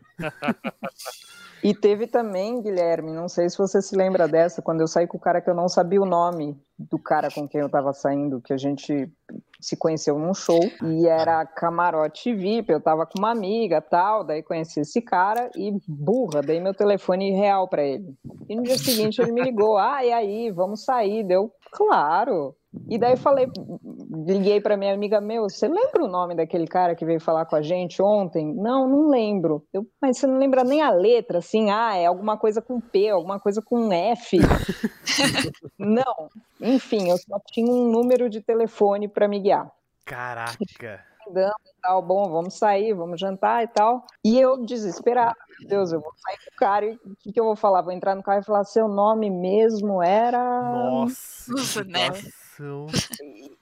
E teve também, Guilherme, não sei se você se lembra dessa, quando eu saí com o cara que eu não sabia o nome do cara com quem eu tava saindo, que a gente se conheceu num show, e era camarote VIP, eu tava com uma amiga tal, daí conheci esse cara e burra, dei meu telefone real pra ele. E no dia seguinte ele me ligou, ah, e aí, vamos sair? Deu, claro. E daí falei, liguei pra minha amiga, meu, você lembra o nome daquele cara que veio falar com a gente ontem? Não, não lembro. Eu, mas você não lembra nem a letra, assim, ah, é alguma coisa com P, alguma coisa com F. [LAUGHS] não, enfim, eu só tinha um número de telefone pra me guiar. Caraca. Andando e tal, bom, vamos sair, vamos jantar e tal. E eu desesperada, meu Deus, eu vou sair com o cara e o que, que eu vou falar? Vou entrar no carro e falar, seu nome mesmo era. Nossa. Né? nossa.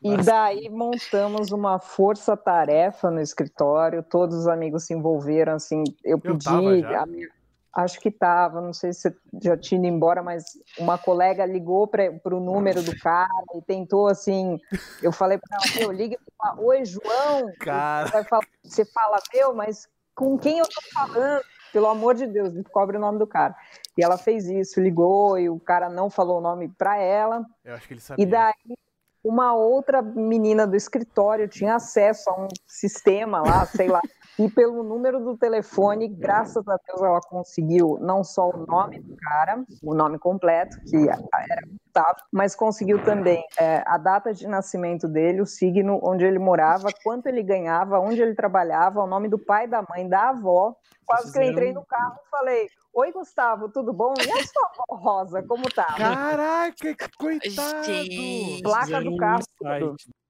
E daí montamos uma força-tarefa no escritório, todos os amigos se envolveram, assim, eu Eu pedi, a minha- acho que estava, não sei se você já tinha ido embora, mas uma colega ligou para o número do cara e tentou, assim, eu falei para ela, meu, liga e fala, oi, João, Cara. Vai falar- você fala, meu, mas com quem eu tô falando? Pelo amor de Deus, descobre o nome do cara. E ela fez isso, ligou e o cara não falou o nome para ela. Eu acho que ele sabia. E daí uma outra menina do escritório tinha acesso a um sistema lá, sei lá. E pelo número do telefone, graças a Deus, ela conseguiu não só o nome do cara, o nome completo, que era Gustavo, mas conseguiu também é, a data de nascimento dele, o signo, onde ele morava, quanto ele ganhava, onde ele trabalhava, o nome do pai, da mãe, da avó. Quase que eu entrei no carro e falei: Oi, Gustavo, tudo bom? E a sua avó Rosa, como tá? Caraca, que coitado! Gente. Placa do carro. site.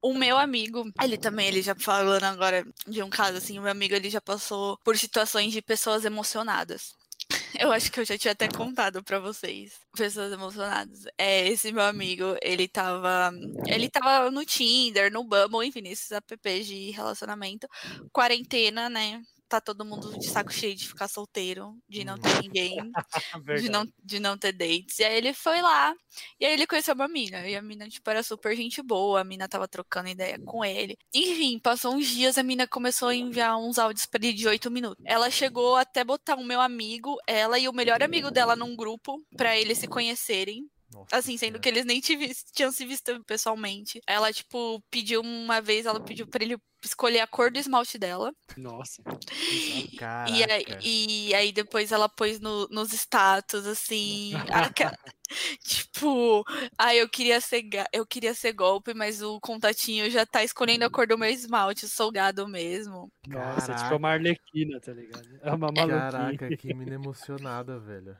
O meu amigo, ele também, ele já falando agora de um caso assim, o meu amigo ele já passou por situações de pessoas emocionadas. [LAUGHS] Eu acho que eu já tinha até contado pra vocês. Pessoas emocionadas. É, esse meu amigo, ele tava. Ele tava no Tinder, no Bumble, enfim, nesses apps de relacionamento. Quarentena, né? Tá todo mundo de saco cheio de ficar solteiro, de não ter ninguém [LAUGHS] de não, de não ter dates. E aí ele foi lá, e aí ele conheceu uma mina. E a mina, tipo, era super gente boa, a mina tava trocando ideia com ele. Enfim, passou uns dias, a mina começou a enviar uns áudios pra ele de oito minutos. Ela chegou até botar o meu amigo, ela e o melhor amigo dela num grupo, pra eles se conhecerem. Nossa Assim, sendo que eles nem tinham se visto pessoalmente. Ela, tipo, pediu uma vez, ela pediu pra ele escolher a cor do esmalte dela. Nossa. E aí, e aí depois ela pôs no- nos status, assim, [LAUGHS] aca- tipo, ah, eu queria ser eu queria ser golpe, mas o contatinho já tá escolhendo a cor do meu esmalte, sou gado mesmo. Nossa, Caraca. tipo uma arlequina, tá ligado? É uma maluquinha. Caraca, que mina emocionada, velho.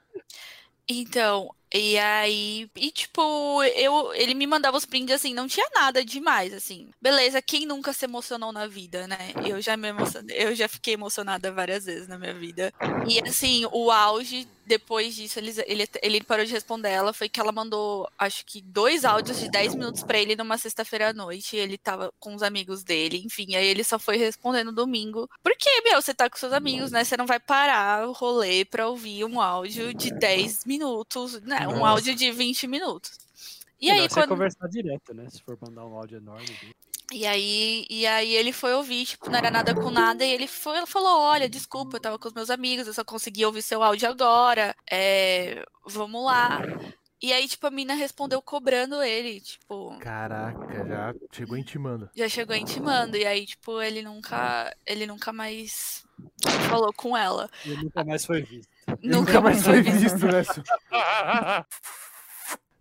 Então, e aí, e tipo, eu, ele me mandava os prints assim, não tinha nada demais, assim. Beleza, quem nunca se emocionou na vida, né? Eu já me emocionei, eu já fiquei emocionada várias vezes na minha vida. E assim, o auge, depois disso, ele, ele, ele parou de responder ela, foi que ela mandou, acho que dois áudios de 10 minutos pra ele numa sexta-feira à noite, e ele tava com os amigos dele, enfim, aí ele só foi responder no domingo. Porque, meu, você tá com seus amigos, né? Você não vai parar o rolê pra ouvir um áudio de 10 minutos, né? Um Nossa. áudio de 20 minutos. E aí, quando... conversar direto, né? Se for mandar um áudio enorme. E aí, e aí ele foi ouvir, tipo, não era nada com nada, e ele foi, falou, olha, desculpa, eu tava com os meus amigos, eu só consegui ouvir seu áudio agora, é, vamos lá. E aí, tipo, a mina respondeu cobrando ele, tipo, Caraca, já chegou intimando. já chegou intimando, e aí, tipo, ele nunca, ele nunca mais falou com ela. E nunca mais foi visto. Nunca mais foi [LAUGHS] visto, né? Su-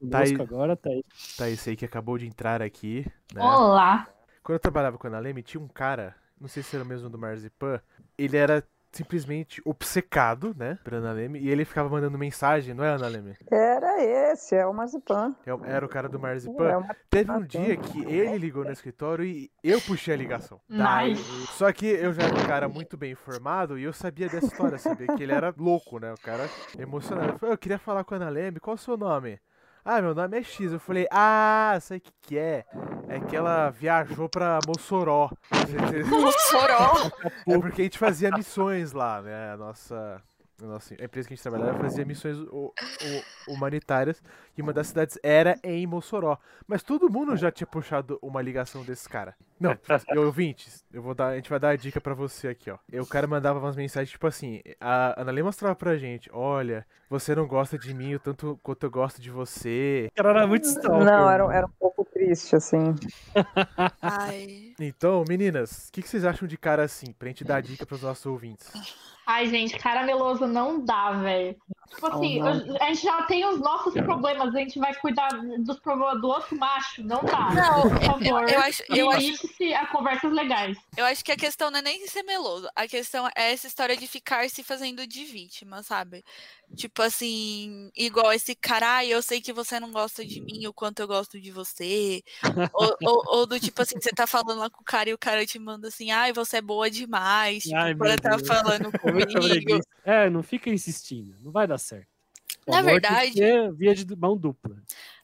Tá aí. Conosco agora tá aí. Tá, esse aí que acabou de entrar aqui, né? Olá. Quando eu trabalhava com a Ana Leme, tinha um cara, não sei se era o mesmo do Marzipan, ele era simplesmente obcecado, né, pra Ana Leme, e ele ficava mandando mensagem, não é, Ana Leme? Era esse, é o Marzipan. É- Era o cara do É Marzipan. o Teve um dia que ele ligou no escritório e eu puxei a ligação. Daí- Nice. Só que eu já era um cara muito bem informado e eu sabia dessa história, sabia que ele era louco, né? O cara emocionado. Eu falei, eu queria falar com a Ana Leme, qual o seu nome? Ah, meu nome é X. Eu falei, ah, sei o que que é. É que ela viajou pra Mossoró. [LAUGHS] Mossoró? É porque a gente fazia missões lá, né? A nossa, nossa a empresa que a gente trabalhava fazia missões hu- hu- humanitárias e uma das cidades era em Mossoró. Mas todo mundo já tinha puxado uma ligação desse cara. Não, eu, ouvintes, eu vou dar, a gente vai dar a dica pra você aqui, ó. E o cara mandava umas mensagens tipo assim, a Ana Lê mostrava pra gente, olha, você não gosta de mim o tanto quanto eu gosto de você. O cara era muito stalker. Não, era, era um pouco triste, assim. Ai. Então, meninas, o que, que vocês acham de cara assim, pra gente dar dica pros nossos ouvintes? Ai, gente, carameloso não dá, velho. Tipo assim, Oh, não. eu- a gente já tem os nossos problemas, a gente vai cuidar dos problemas do outro macho. Não dá. Não, por favor. eu acho- eu acho- Limite-se a conversas legais. Eu acho que a questão não é nem ser meloso. A questão é essa história de ficar se fazendo de vítima, sabe? Tipo assim, igual esse cara, "Ai, eu sei que você não gosta de mim o quanto eu gosto de você. ou, [LAUGHS] ou- ou do tipo assim, você tá falando lá com o cara e o cara te manda assim, ai, você é boa demais. Tipo, Ai, tá Deus. falando [LAUGHS] comigo. É, não fica insistindo. Não vai dar certo. O Na verdade- via de mão dupla.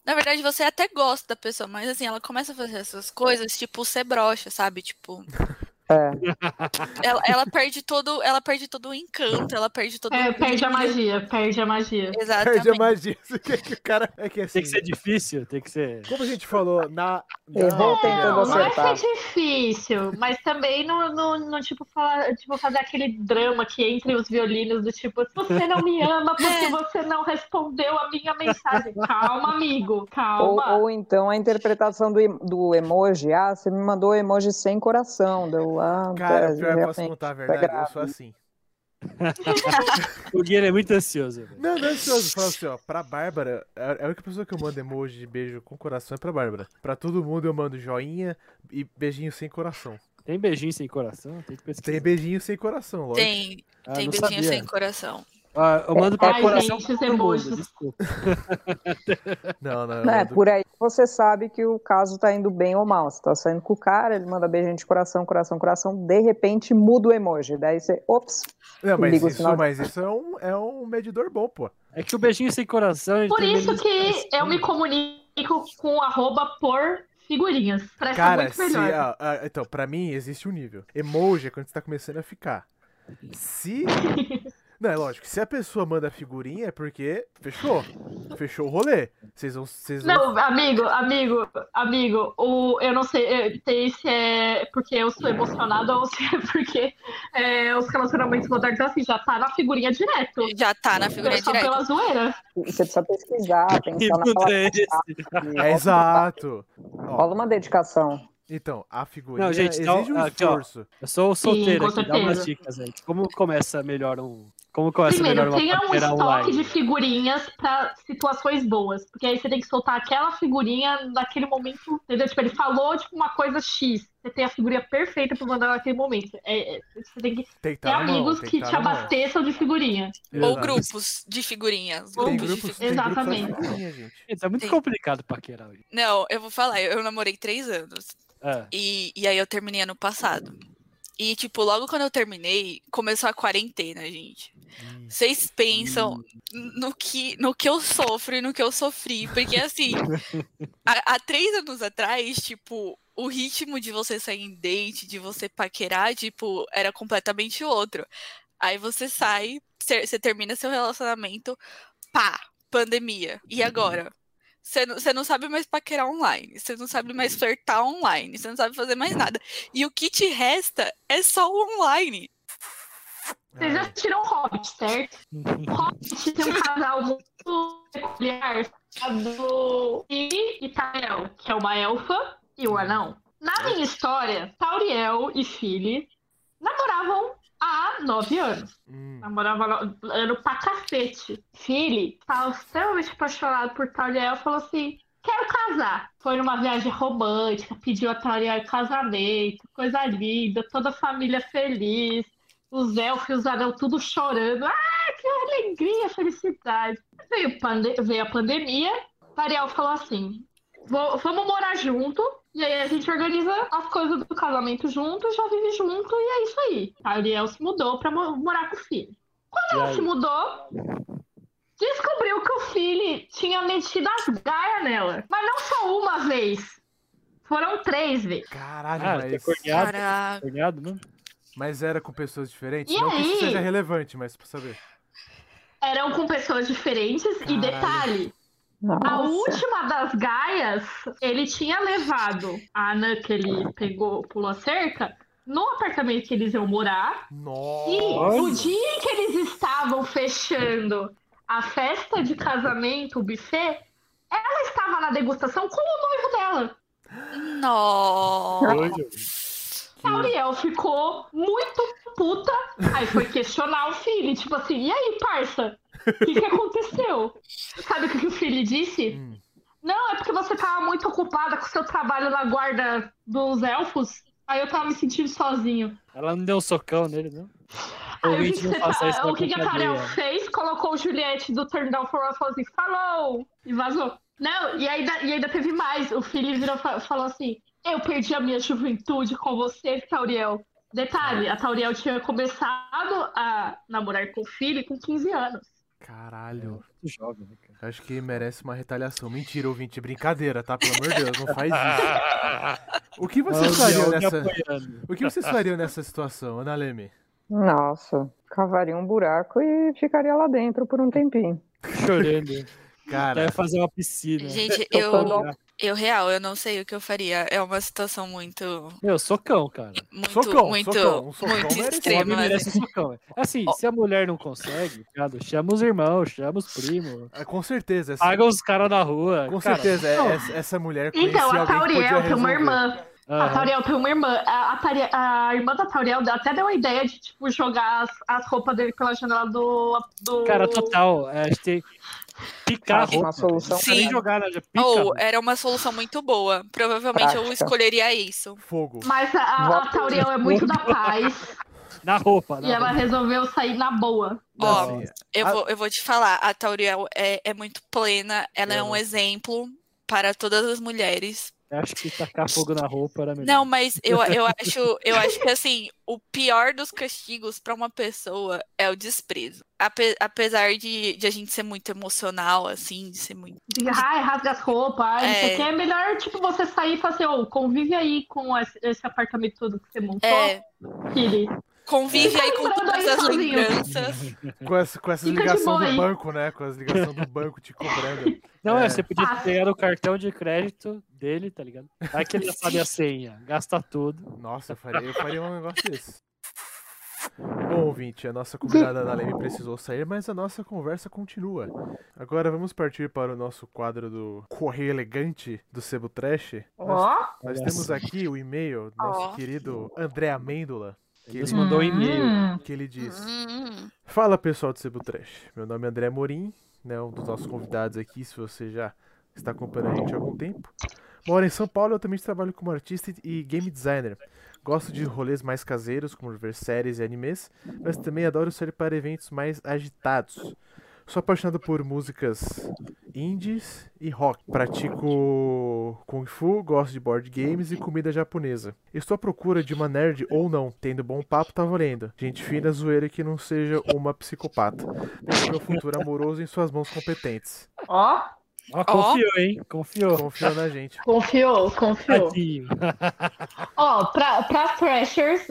Na verdade, você até gosta da pessoa, mas assim, ela começa a fazer essas coisas, tipo, ser broxa, sabe? Tipo, É. ela, ela perde todo, ela perde todo o encanto, ela perde todo É, o perde a magia, perde a magia. Exatamente. Perde a magia. Quer que o cara. É que assim. Tem que ser difícil, tem que ser. Como a gente falou, na. na Errou, opinião- tentou Não, não é ser difícil, mas também não, não, não, tipo, falar, tipo, fazer aquele drama que entre os violinos do tipo, você não me ama porque É. você não respondeu a minha mensagem. Calma, amigo, Ou, calma. ou então a interpretação do, do emoji. Ah, você me mandou emoji sem coração. Deu, ah, Cara, é, pior, eu posso contar a tá verdade, eu sou assim. [LAUGHS] O Guilherme é muito ansioso. velho. Não, não é ansioso. Fala assim, ó, pra Bárbara, a a única pessoa que eu mando emoji de beijo com coração é pra Bárbara. Pra todo mundo eu mando joinha e beijinho sem coração. Tem beijinho sem coração? Tem que. Tem beijinho sem coração, lógico. Tem, Ah, tem beijinho sabia. sem coração. Ah, eu mando pra Ai, coração gente, pra todo mundo, emojis. desculpa. [LAUGHS] Não, não, eu É, mando- por aí você sabe que o caso tá indo bem ou mal. Você tá saindo com o cara, ele manda beijinho de coração, coração, coração, de repente muda o emoji. Daí você, ops, Não, mas isso, sinal mas isso é um, é um medidor bom, pô. É que o beijinho sem coração. Por isso que eu me comunico com o arroba por figurinhas. Presta Cara, muito se. melhor. ah, ah, então, pra mim existe um nível. Emoji é quando você tá começando a ficar. Se. [LAUGHS] Não, é lógico, se a pessoa manda figurinha é porque fechou. Fechou o rolê. Vocês vão. Vocês vão... Não, amigo, amigo, amigo, o, eu não sei, eu- sei se é porque eu sou emocionada ou se é porque é, os relacionamentos modernos assim, já tá na figurinha direto. Já tá na figurinha É só direto. pela zoeira. você precisa pesquisar, Que pensar na mundo palavra. é? É exato. Ó, Rola uma dedicação. então, a figurinha Não, gente, então, exige um aqui, ó. esforço. Eu sou solteiro com aqui, dá umas dicas, gente. Como começa melhor um. Como começa Primeiro, melhor uma tenha um estoque online? de figurinhas pra situações boas. Porque aí você tem que soltar aquela figurinha naquele momento. Entendeu? Tipo, ele falou tipo, uma coisa X. Você tem a figurinha perfeita pra mandar naquele momento. É, é, você tem que Tem que ter tá mão, amigos tem que tá te mão. abasteçam de figurinha. Ou grupos de figurinhas. Tem Grupos de grupos, figurinhas. tem grupos Exatamente. figurinha, é muito Sim. complicado paquerar hoje. Não, eu vou falar, eu, eu namorei três anos. É. E, e aí eu terminei ano passado. E, tipo, logo quando eu terminei, começou a quarentena, gente. Vocês pensam no que, no que eu sofro e no que eu sofri. Porque, assim, [LAUGHS] há, há três anos atrás, tipo, o ritmo de você sair em date, de você paquerar, tipo, era completamente outro. Aí você sai, você termina seu relacionamento, pá, pandemia. E agora? Você não, você não sabe mais paquerar online, você não sabe mais flertar online, você não sabe fazer mais nada. E o que te resta é só o online. Vocês já assistiram Hobbit, certo? [LAUGHS] Hobbit tem um casal muito peculiar chamado Ciri e Tauriel, que é uma elfa e o anão. Na minha história, Tauriel e Philly namoravam há nove anos. Hum. Namorava no- ano pra cacete. Philly estava extremamente apaixonado por Tauriel e falou assim: quero casar. Foi numa viagem romântica, pediu a Tauriel casamento, coisa linda, toda a família feliz. Os elfos e os tudo chorando. Ah, que alegria, felicidade. Veio, pande- veio a pandemia, Tauriel falou assim: "Vou- vamos morar junto. E aí a gente organiza as coisas do casamento junto, já vive junto e é isso aí. A Ariel se mudou pra mo- morar com o filho. Quando E ela aí? se mudou, descobriu que o filho tinha metido as gaias nela. Mas não só uma vez. Foram três vezes. Caralho, Ah, você é mas, corneado? Caraca. Corneado, não? mas era com pessoas diferentes? E não que isso aí? seja relevante, mas pra saber. Eram com pessoas diferentes e Caralho. Detalhe. A Nossa. última das gaias, ele tinha levado a Ana que ele pegou, pulou a cerca, no apartamento que eles iam morar. Nossa! E Olha. o dia em que eles estavam fechando a festa de casamento, o buffet, ela estava na degustação com o noivo dela. Nossa. Ariel ficou muito puta. Aí foi questionar o filho, tipo assim, e aí, parça? O que, que aconteceu? Sabe o que, que o filho disse? Hum. Não, é porque você tava muito ocupada com o seu trabalho na guarda dos elfos. Aí eu tava me sentindo sozinho. Ela não deu um socão nele, não? Aí que não tá... O que, que a. Tarel fez? Colocou o Juliette do Turn Down for falou assim, falou! E vazou. Não, e ainda, e ainda teve mais. O filho virou falou assim: Eu perdi a minha juventude com você, Tauriel. Detalhe, a Tauriel tinha começado a namorar com o filho com 15 anos. Caralho. Muito jovem, né, cara? Acho que merece uma retaliação. Mentira, ouvinte. Brincadeira, tá? Pelo amor de Deus, não faz isso. [LAUGHS] O que vocês fariam nessa. apoiando. O que vocês fariam nessa situação, Ana Leme? Nossa, cavaria um buraco e ficaria lá dentro por um tempinho. Chorando. Cara, Quer fazer uma piscina. Gente, Eu eu, eu real, eu não sei o que eu faria. É uma situação muito, Meu, socão, cara. muito, Socão, muito, socão, um socão muito merece. Extrema. merece assim. socão. Assim, Ó. se a mulher não consegue, cara, chama os irmãos, chama os primos. é, com certeza. Essa, Paga os caras na rua. com cara. certeza, é- essa, mulher Então, a Tauriel tem uma irmã. A Aham. Tauriel tem uma irmã. A, a, Tauriel- a irmã da Tauriel até deu a ideia de, tipo, jogar as, as roupas dele pela janela do. do... Cara, total. É, a gente tem picar uma roupa. solução Sim. jogar, né? Pica. Ou era uma solução muito boa. Provavelmente eu Prática. escolheria isso. Fogo. Mas a, a. Tauriel é muito da paz [LAUGHS] Na roupa. Na e ela roupa. resolveu sair na boa. Ó, Assim, Eu a- vou, eu vou te falar, a Tauriel é, é muito plena, ela é Eu um não- exemplo para todas as mulheres. Eu Acho que tacar fogo na roupa era melhor. Não, mas eu, eu acho, eu acho que assim, o pior dos castigos para uma pessoa é o desprezo. Ape- apesar de, de a gente ser muito emocional, assim, de ser muito. De, ai, rasga as roupas, ai, não sei o É. que. É melhor, tipo, você sair e falar assim, ô, convive aí com esse, esse apartamento todo que você montou, É, Kiri. Convive aí com todas as sozinho. lembranças. Com essa, com essa Fica de ligação boa do banco, né? Com as ligações do banco te cobrando. [LAUGHS] Não, é, É. você podia Ah. pegar o cartão de crédito dele, tá ligado? Vai que ele já sabe a [LAUGHS] senha, gasta tudo. Nossa, eu faria, eu faria um negócio desse. Bom, ouvinte, a nossa convidada Ana Leme precisou sair, mas a nossa conversa continua. Agora vamos partir para o nosso quadro do Correio Elegante do Sebo Trash. Nós, Ó, nós Olha temos aqui o e-mail do nosso Ó. querido André Amêndola, que Ele ele, mandou um e-mail. Hum, que ele diz: Hum, Fala pessoal do Sebo Trash, meu nome é André Morim, né, um dos nossos convidados aqui, se você já está acompanhando a gente há algum tempo. Moro em São Paulo, eu também trabalho como artista e game designer. Gosto de rolês mais caseiros, como ver séries e animes, mas também adoro sair para eventos mais agitados. Sou apaixonado por músicas indies e rock. Pratico Kung Fu, gosto de board games e comida japonesa. Estou à procura de uma nerd ou não, tendo bom papo tá valendo. Gente fina, zoeira que não seja uma psicopata. Deixo meu futuro amoroso em suas mãos competentes. ó, Ó, confiou, hein? Confiou. Confiou na gente. confiou, confiou. Tadinho. Ó, pra, pra Thrashers,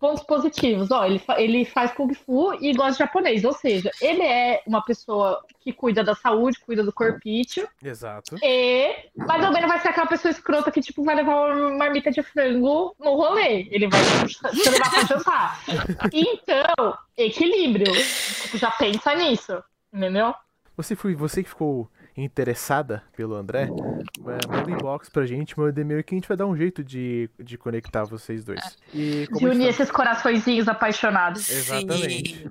pontos positivos. Ó, ele, fa- ele faz Kung Fu e gosta de japonês. Ou seja, ele é uma pessoa que cuida da saúde, cuida do corpício. Exato. E, mas também não vai ser aquela pessoa escrota que, tipo, vai levar uma marmita de frango no rolê. Ele vai te levar pra jantar. [LAUGHS] Então, equilíbrio. Tipo, já pensa nisso. Entendeu? Você foi você que ficou interessada pelo André? Manda um inbox pra gente, manda e-mail que a gente vai dar um jeito de, de conectar vocês dois. E como De unir tá- esses coraçõezinhos apaixonados. Exatamente.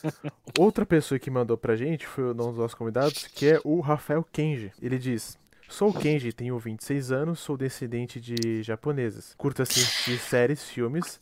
[LAUGHS] Outra pessoa que mandou pra gente foi um dos nossos convidados, que é o Rafael Kenji. Ele diz: Sou o Kenji, tenho 26 anos, sou descendente de japonesas. Curto assistir séries, filmes,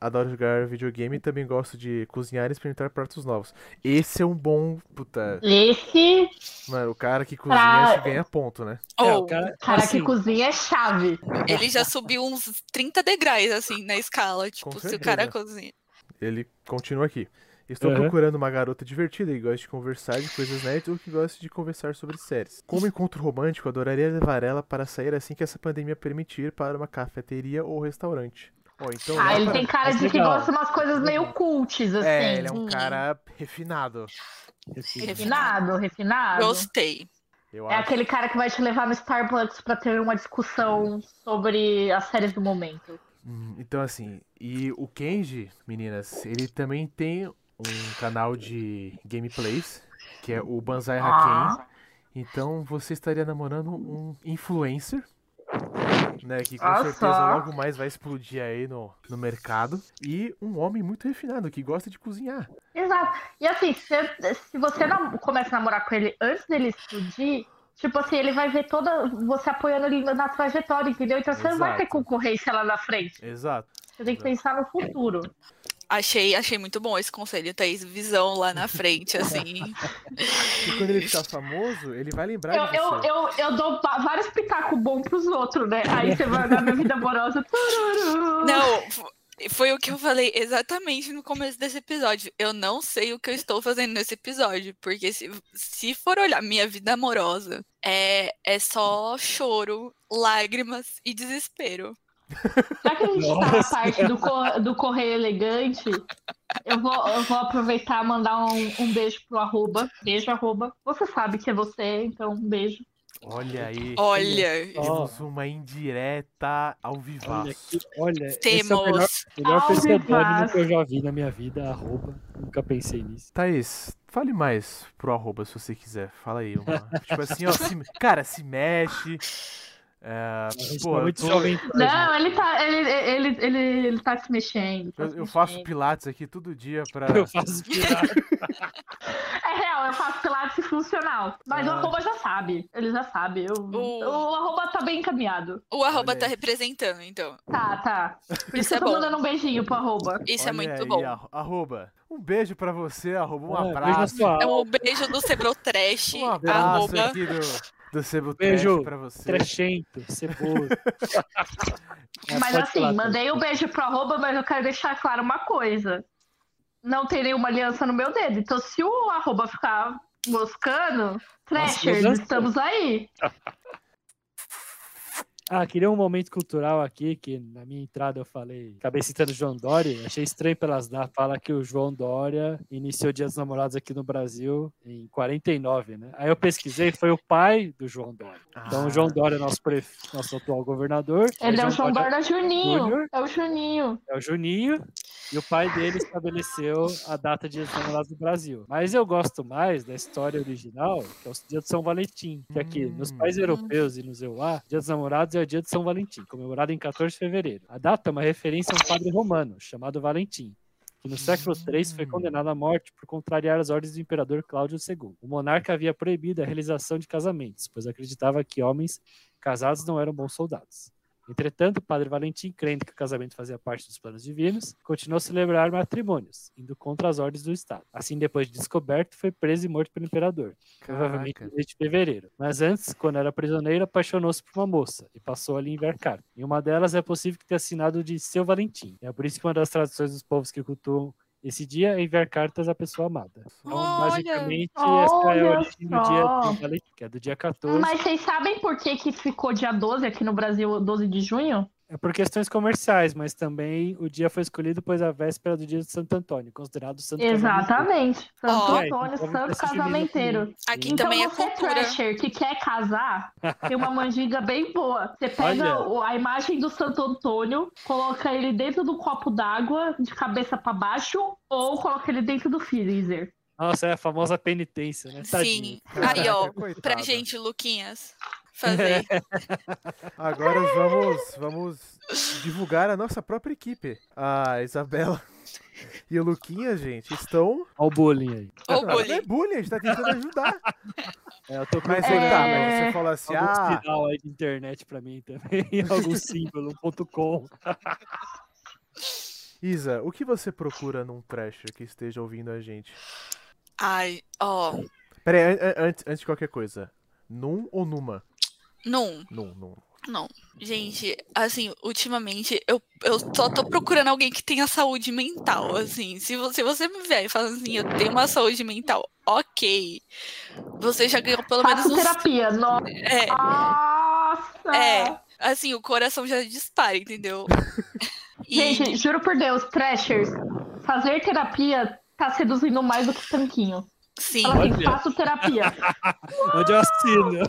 adoro jogar videogame e também gosto de cozinhar e experimentar pratos novos. Esse é um bom. Puta. Esse Mano, o cara que cozinha Pra- ganha ponto, né? É, Ou o cara, cara assim, que cozinha é chave. ele já subiu uns 30 degraus, assim, na escala. Tipo, se o cara cozinha. Ele continua aqui. Estou Aham. procurando uma garota divertida que goste de conversar de coisas nerds ou que goste de conversar sobre séries. Como encontro romântico, adoraria levar ela para sair assim que essa pandemia permitir para uma cafeteria ou restaurante. Ó, então Ah, ele para- tem cara Mas de que gosta de umas coisas meio cultes, assim. É, ele é um Hum, cara refinado. Refinado, refinado. Gostei. Eu É acho. aquele cara que vai te levar no Starbucks pra ter uma discussão sobre as séries do momento. Hum, Então, assim, e o Kenji, meninas, ele também tem um canal de gameplays, que é o Banzai Haken. Então, você estaria namorando um influencer, né, que com Ah, certeza só. logo mais vai explodir aí no, no mercado. E um homem muito refinado, que gosta de cozinhar. Exato. E assim, se, se você começa a namorar com ele antes dele explodir, tipo assim, ele vai ver toda você apoiando ele na trajetória, entendeu? Então você não vai ter Exato. concorrência lá na frente. Exato. Você tem que pensar no futuro. Achei, achei muito bom esse conselho, Thaís. Visão lá na frente, assim. [LAUGHS] E quando ele ficar famoso, ele vai lembrar Eu, de eu, você. eu, eu dou va- vários pitacos bons pros outros, né? Aí você vai olhar minha vida amorosa. tururu. Não, Foi o que eu falei exatamente no começo desse episódio. Eu não sei o que eu estou fazendo nesse episódio, porque se, se for olhar minha vida amorosa, é, é só choro, lágrimas e desespero. Já que a gente tá na Nossa. parte do, cor- do correio elegante, eu vou, eu vou aproveitar e mandar um, um beijo pro arroba. Beijo, arroba. Você sabe que é você, então um beijo. Olha aí. Olha, Temos uma indireta ao Olha, vivaço. que, olha esse é o melhor, temos. melhor pseudônimo que eu já vi na minha vida, arroba. Nunca pensei nisso. Thaís, fale mais pro arroba se você quiser. Fala aí. Uma... tipo assim, ó. se- Cara, se mexe. É, pô, tá tô- jovem. [LAUGHS] Não, ele tá, ele, ele, ele, ele tá se mexendo. tá eu, se eu faço mexendo. pilates aqui todo dia pra. Eu faço pirata. [LAUGHS] É real, eu faço pilates funcional. Mas o Ah. arroba já sabe. Ele já sabe. Eu- O- O arroba tá bem encaminhado. O arroba Olha tá aí. representando, então. Tá, tá. Por Isso isso é eu tô bom. mandando um beijinho pro arroba. Isso é Olha muito aí, bom. arro- Arroba. Um beijo pra você, arroba. Um É, abraço. É um beijo do Cebro Trash, Um abraço arroba. aqui do, do Sebo Beijo, pra você. Trechento, ceboso. [LAUGHS] É, Mas assim, falar, mandei um beijo pro arroba, mas eu quero deixar claro uma coisa. Não tem nenhuma aliança no meu dedo. Então, se o arroba ficar moscando, Thrashers, dançou. estamos aí. [LAUGHS] Ah, queria um momento cultural aqui, que na minha entrada eu falei, acabei citando João Dória, achei estranho pelas datas, fala que o João Dória iniciou Dia dos Namorados aqui no Brasil em 49, né? Aí eu pesquisei, foi o pai do João Dória. Então o João Dória é nosso, pref... nosso atual governador. Ele é o João Dória Juninho. Júnior. É o Juninho. É o Juninho, e o pai dele estabeleceu a data de Dia dos Namorados do Brasil. Mas eu gosto mais da história original, que é o Dia de São Valentim, que aqui nos Hum. países europeus e nos EUA, Dia dos Namorados é o Dia de São Valentim, comemorado em 14 de fevereiro. A data é uma referência a um padre romano, chamado Valentim, que no século III foi Hum. condenado à morte por contrariar as ordens do imperador Cláudio II. O monarca havia proibido a realização de casamentos, pois acreditava que homens casados não eram bons soldados. Entretanto, o padre Valentim, crendo que o casamento fazia parte dos planos divinos, continuou a celebrar matrimônios, indo contra as ordens do Estado. Assim, depois de descoberto, foi preso e morto pelo imperador, provavelmente no mês de fevereiro. Mas antes, quando era prisioneiro, apaixonou-se por uma moça e passou ali enviar cartas. Em uma delas é possível que tenha assinado de seu Valentim. É por isso que uma das tradições dos povos que cultuam esse dia é enviar cartas à pessoa amada. Então, Olha! basicamente, essa é a origem do dia que é do dia 14. Mas vocês sabem por que, que ficou dia 12 aqui no Brasil, 12 de junho? É por questões comerciais, mas também o dia foi escolhido pois a véspera do dia de Santo Antônio, considerado santo. Exatamente. Santo. É, Antônio, então santo casamenteiro. Aqui. Então também é você, cultura. Thrasher, que quer casar, tem uma mandiga bem boa. Você [LAUGHS] pega Olha. a imagem do Santo Antônio, coloca ele dentro do copo d'água, de cabeça pra baixo, ou coloca ele dentro do freezer. Nossa, é a famosa penitência, né? Tadinho. Sim. Aí, ó, coitado. pra gente, Luquinhas, fazer. [LAUGHS] Agora vamos, vamos divulgar a nossa própria equipe. A Isabela [LAUGHS] e o Luquinha, gente, estão. Olha o bullying aí. Ou Não é bullying. bullying, a gente tá tentando ajudar. É, eu tô Mas procurando aí tá, É. mas você falou assim, algum ah, sinal aí de internet pra mim também, [LAUGHS] algum símbolo, um ponto .com. Isa, o que você procura num Thrasher que esteja ouvindo a gente? Ai, ó, Pera aí, an- an- antes, antes de qualquer coisa. Num ou numa? Não, Num, num. não. Gente, assim, ultimamente eu, eu só tô procurando alguém que tenha saúde mental, assim. Se você, se você me vier e falar assim, eu tenho uma saúde mental, ok. Você já ganhou pelo menos Faço uns... terapia. Nossa! É, é, assim, o coração já dispara, entendeu? [LAUGHS] E- Gente, juro por Deus, Thrashers, fazer terapia tá seduzindo mais do que tanquinho. Sim, Fala assim, faço terapia. [LAUGHS] Onde eu assino?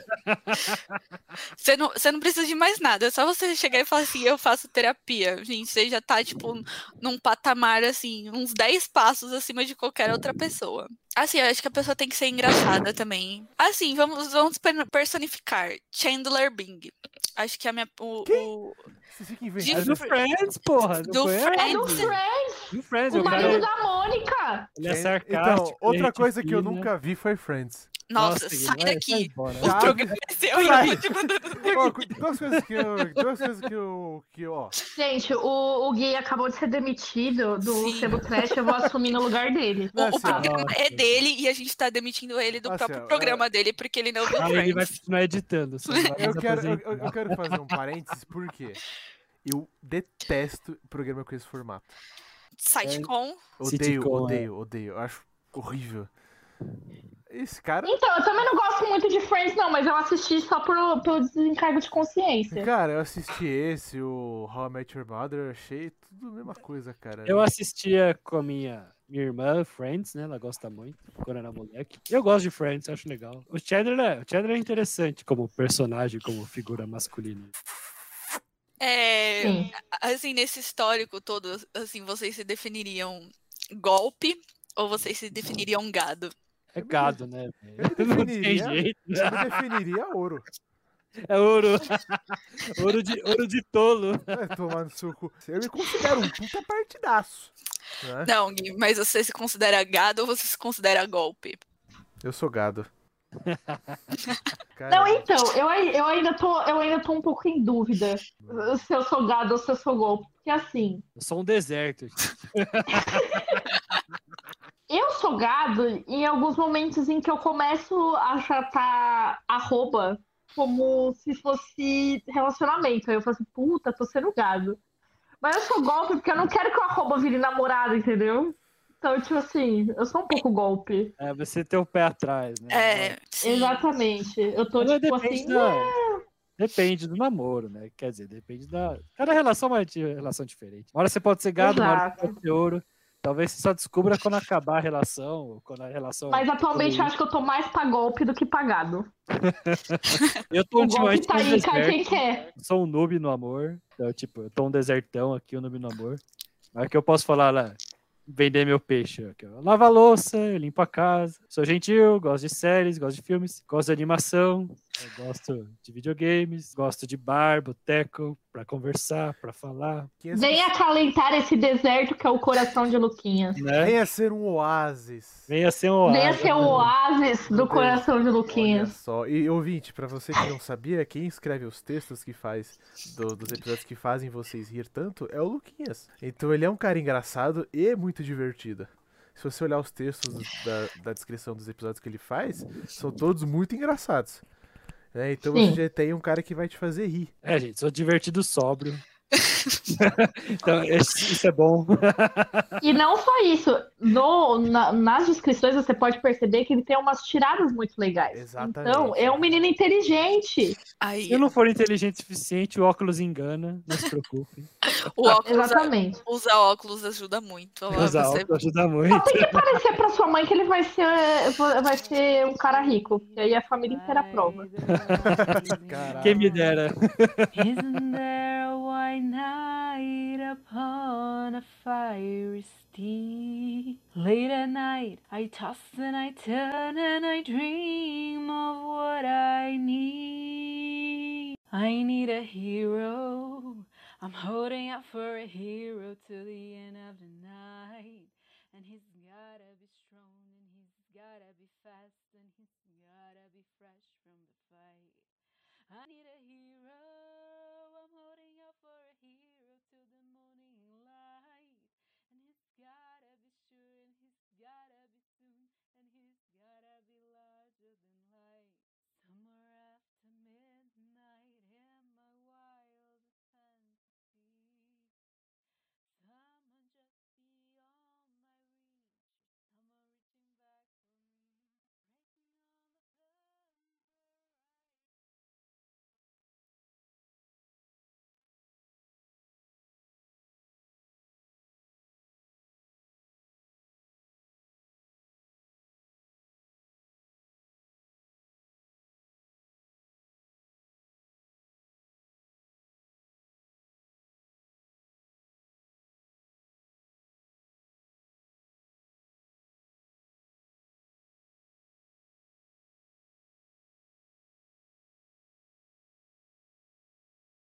você não, você não precisa de mais nada, é só você chegar e falar assim, eu faço terapia. Gente, você já tá, tipo, num patamar, assim, uns 10 passos acima de qualquer outra pessoa. Assim, eu acho que a pessoa tem que ser engraçada também. Assim, vamos, vamos per- personificar. Chandler Bing. Acho que é a minha. O, o- Você fica De É do Friends, porra. Do Não foi? É do Friends. Friends, Do Friends, o marido da Mônica. ele é sarcástico. Então, outra gente coisa que eu nunca vi foi Friends. Nossa, Gui, sai daqui. O programa é seu, [LAUGHS] duas coisas que eu. Duas coisas que eu. Que, ó. Gente, o, o Gui acabou de ser demitido do. Sebo Trash, eu vou assumir no lugar dele. O, o Assim, programa é Nossa. Dele e a gente tá demitindo ele do Assim, próprio ó, programa dele, porque ele não viu Aí ele vai continuar editando. [LAUGHS] não vai Eu quero, eu, eu- quero fazer um [LAUGHS] parênteses, por quê? Eu detesto programa com esse formato. Sitecom. Odeio, Sitcom, é. odeio, odeio. Eu acho horrível. Esse cara. Então, eu também não gosto muito de Friends, não, mas eu assisti só por, pelo desencargo de consciência. Cara, eu assisti esse, o How I Met Your Mother, achei tudo a mesma coisa, cara. Eu assistia com a minha, minha irmã, Friends, né? Ela gosta muito, quando era moleque. Eu gosto de Friends, acho legal. O Chandler é, o Chandler é interessante como personagem, como figura masculina. É, Sim. assim, nesse histórico todo, assim, vocês se definiriam golpe ou vocês se definiriam gado? É gado, né? Eu [LAUGHS] definiria, jeito. eu me definiria ouro. [LAUGHS] É ouro. [LAUGHS] ouro, de, ouro de tolo. É, tomar no seu cu. Eu me considero um puta partidaço. Né? Não, Gui, mas você se considera gado ou você se considera golpe? Eu sou gado. Não, então, eu, eu, ainda tô, eu ainda tô um pouco em dúvida se eu sou gado ou se eu sou golpe. Porque assim, Eu sou um deserto. [LAUGHS] eu sou gado em alguns momentos em que eu começo a tratar arroba como se fosse relacionamento. Aí eu falo assim, puta, tô sendo gado. Mas eu sou golpe porque eu não quero que o arroba vire namorado, entendeu? Então, tipo assim, eu sou um pouco golpe. É, você tem o pé atrás, né? É, sim. Exatamente. Eu tô, Mas tipo assim, da- depende do namoro, né? Quer dizer, depende da. Cada relação é uma relação diferente. Uma hora você pode ser gado, uma hora você Exato. pode ser ouro. Talvez você só descubra quando acabar a relação, quando a relação. Mas atualmente eu acho que eu tô mais pra golpe do que pra gado. [LAUGHS] Eu tô ultimamente tá aí, deserto. quem quer. Sou um noob no amor. Então, tipo, eu tô um desertão aqui, um noob no amor. Mas que eu posso falar lá? Vender meu peixe. Aqui, ó. Lavo a louça, eu limpo a casa. Sou gentil, gosto de séries, gosto de filmes, gosto de animação. Eu gosto de videogames, gosto de bar, boteco, pra conversar, pra falar. quem Venha acalentar esse deserto que é o coração de Luquinhas. Né? venha ser um oásis. Venha ser um Venha oásis. ser o oásis do Deus. coração de Olha Luquinhas. só. E ouvinte, pra você que não sabia, quem escreve os textos que faz do- dos episódios que fazem vocês rir tanto é o Luquinhas. Então ele é um cara engraçado e muito divertido. Se você olhar os textos da, da descrição dos episódios que ele faz, são todos muito engraçados. Né? então Sim. você já tem um cara que vai te fazer rir. É, gente, sou divertido sóbrio. [LAUGHS] então, isso é bom. [LAUGHS] E não só isso, no- na- nas descrições você pode perceber que ele tem umas tiradas muito legais. Exatamente. Então, é um menino inteligente. Aí, Se eu não for inteligente o suficiente, o óculos engana, não se preocupe. o óculos, Exatamente. usar óculos ajuda muito. Usar você- óculos ajuda Só muito. tem que parecer pra sua mãe que ele vai ser, vai ser um cara rico. E aí a família inteira aprova. Caralho. [LAUGHS] Quem me dera. Isn't there a white night upon a fiery steed? Late at night, I toss and I turn and I dream of what I need. I need a hero. I'm holding out for a hero till the end of the night. And he's gotta be strong, and he's gotta be fast, and he's gotta be fresh from the fight. I need a hero.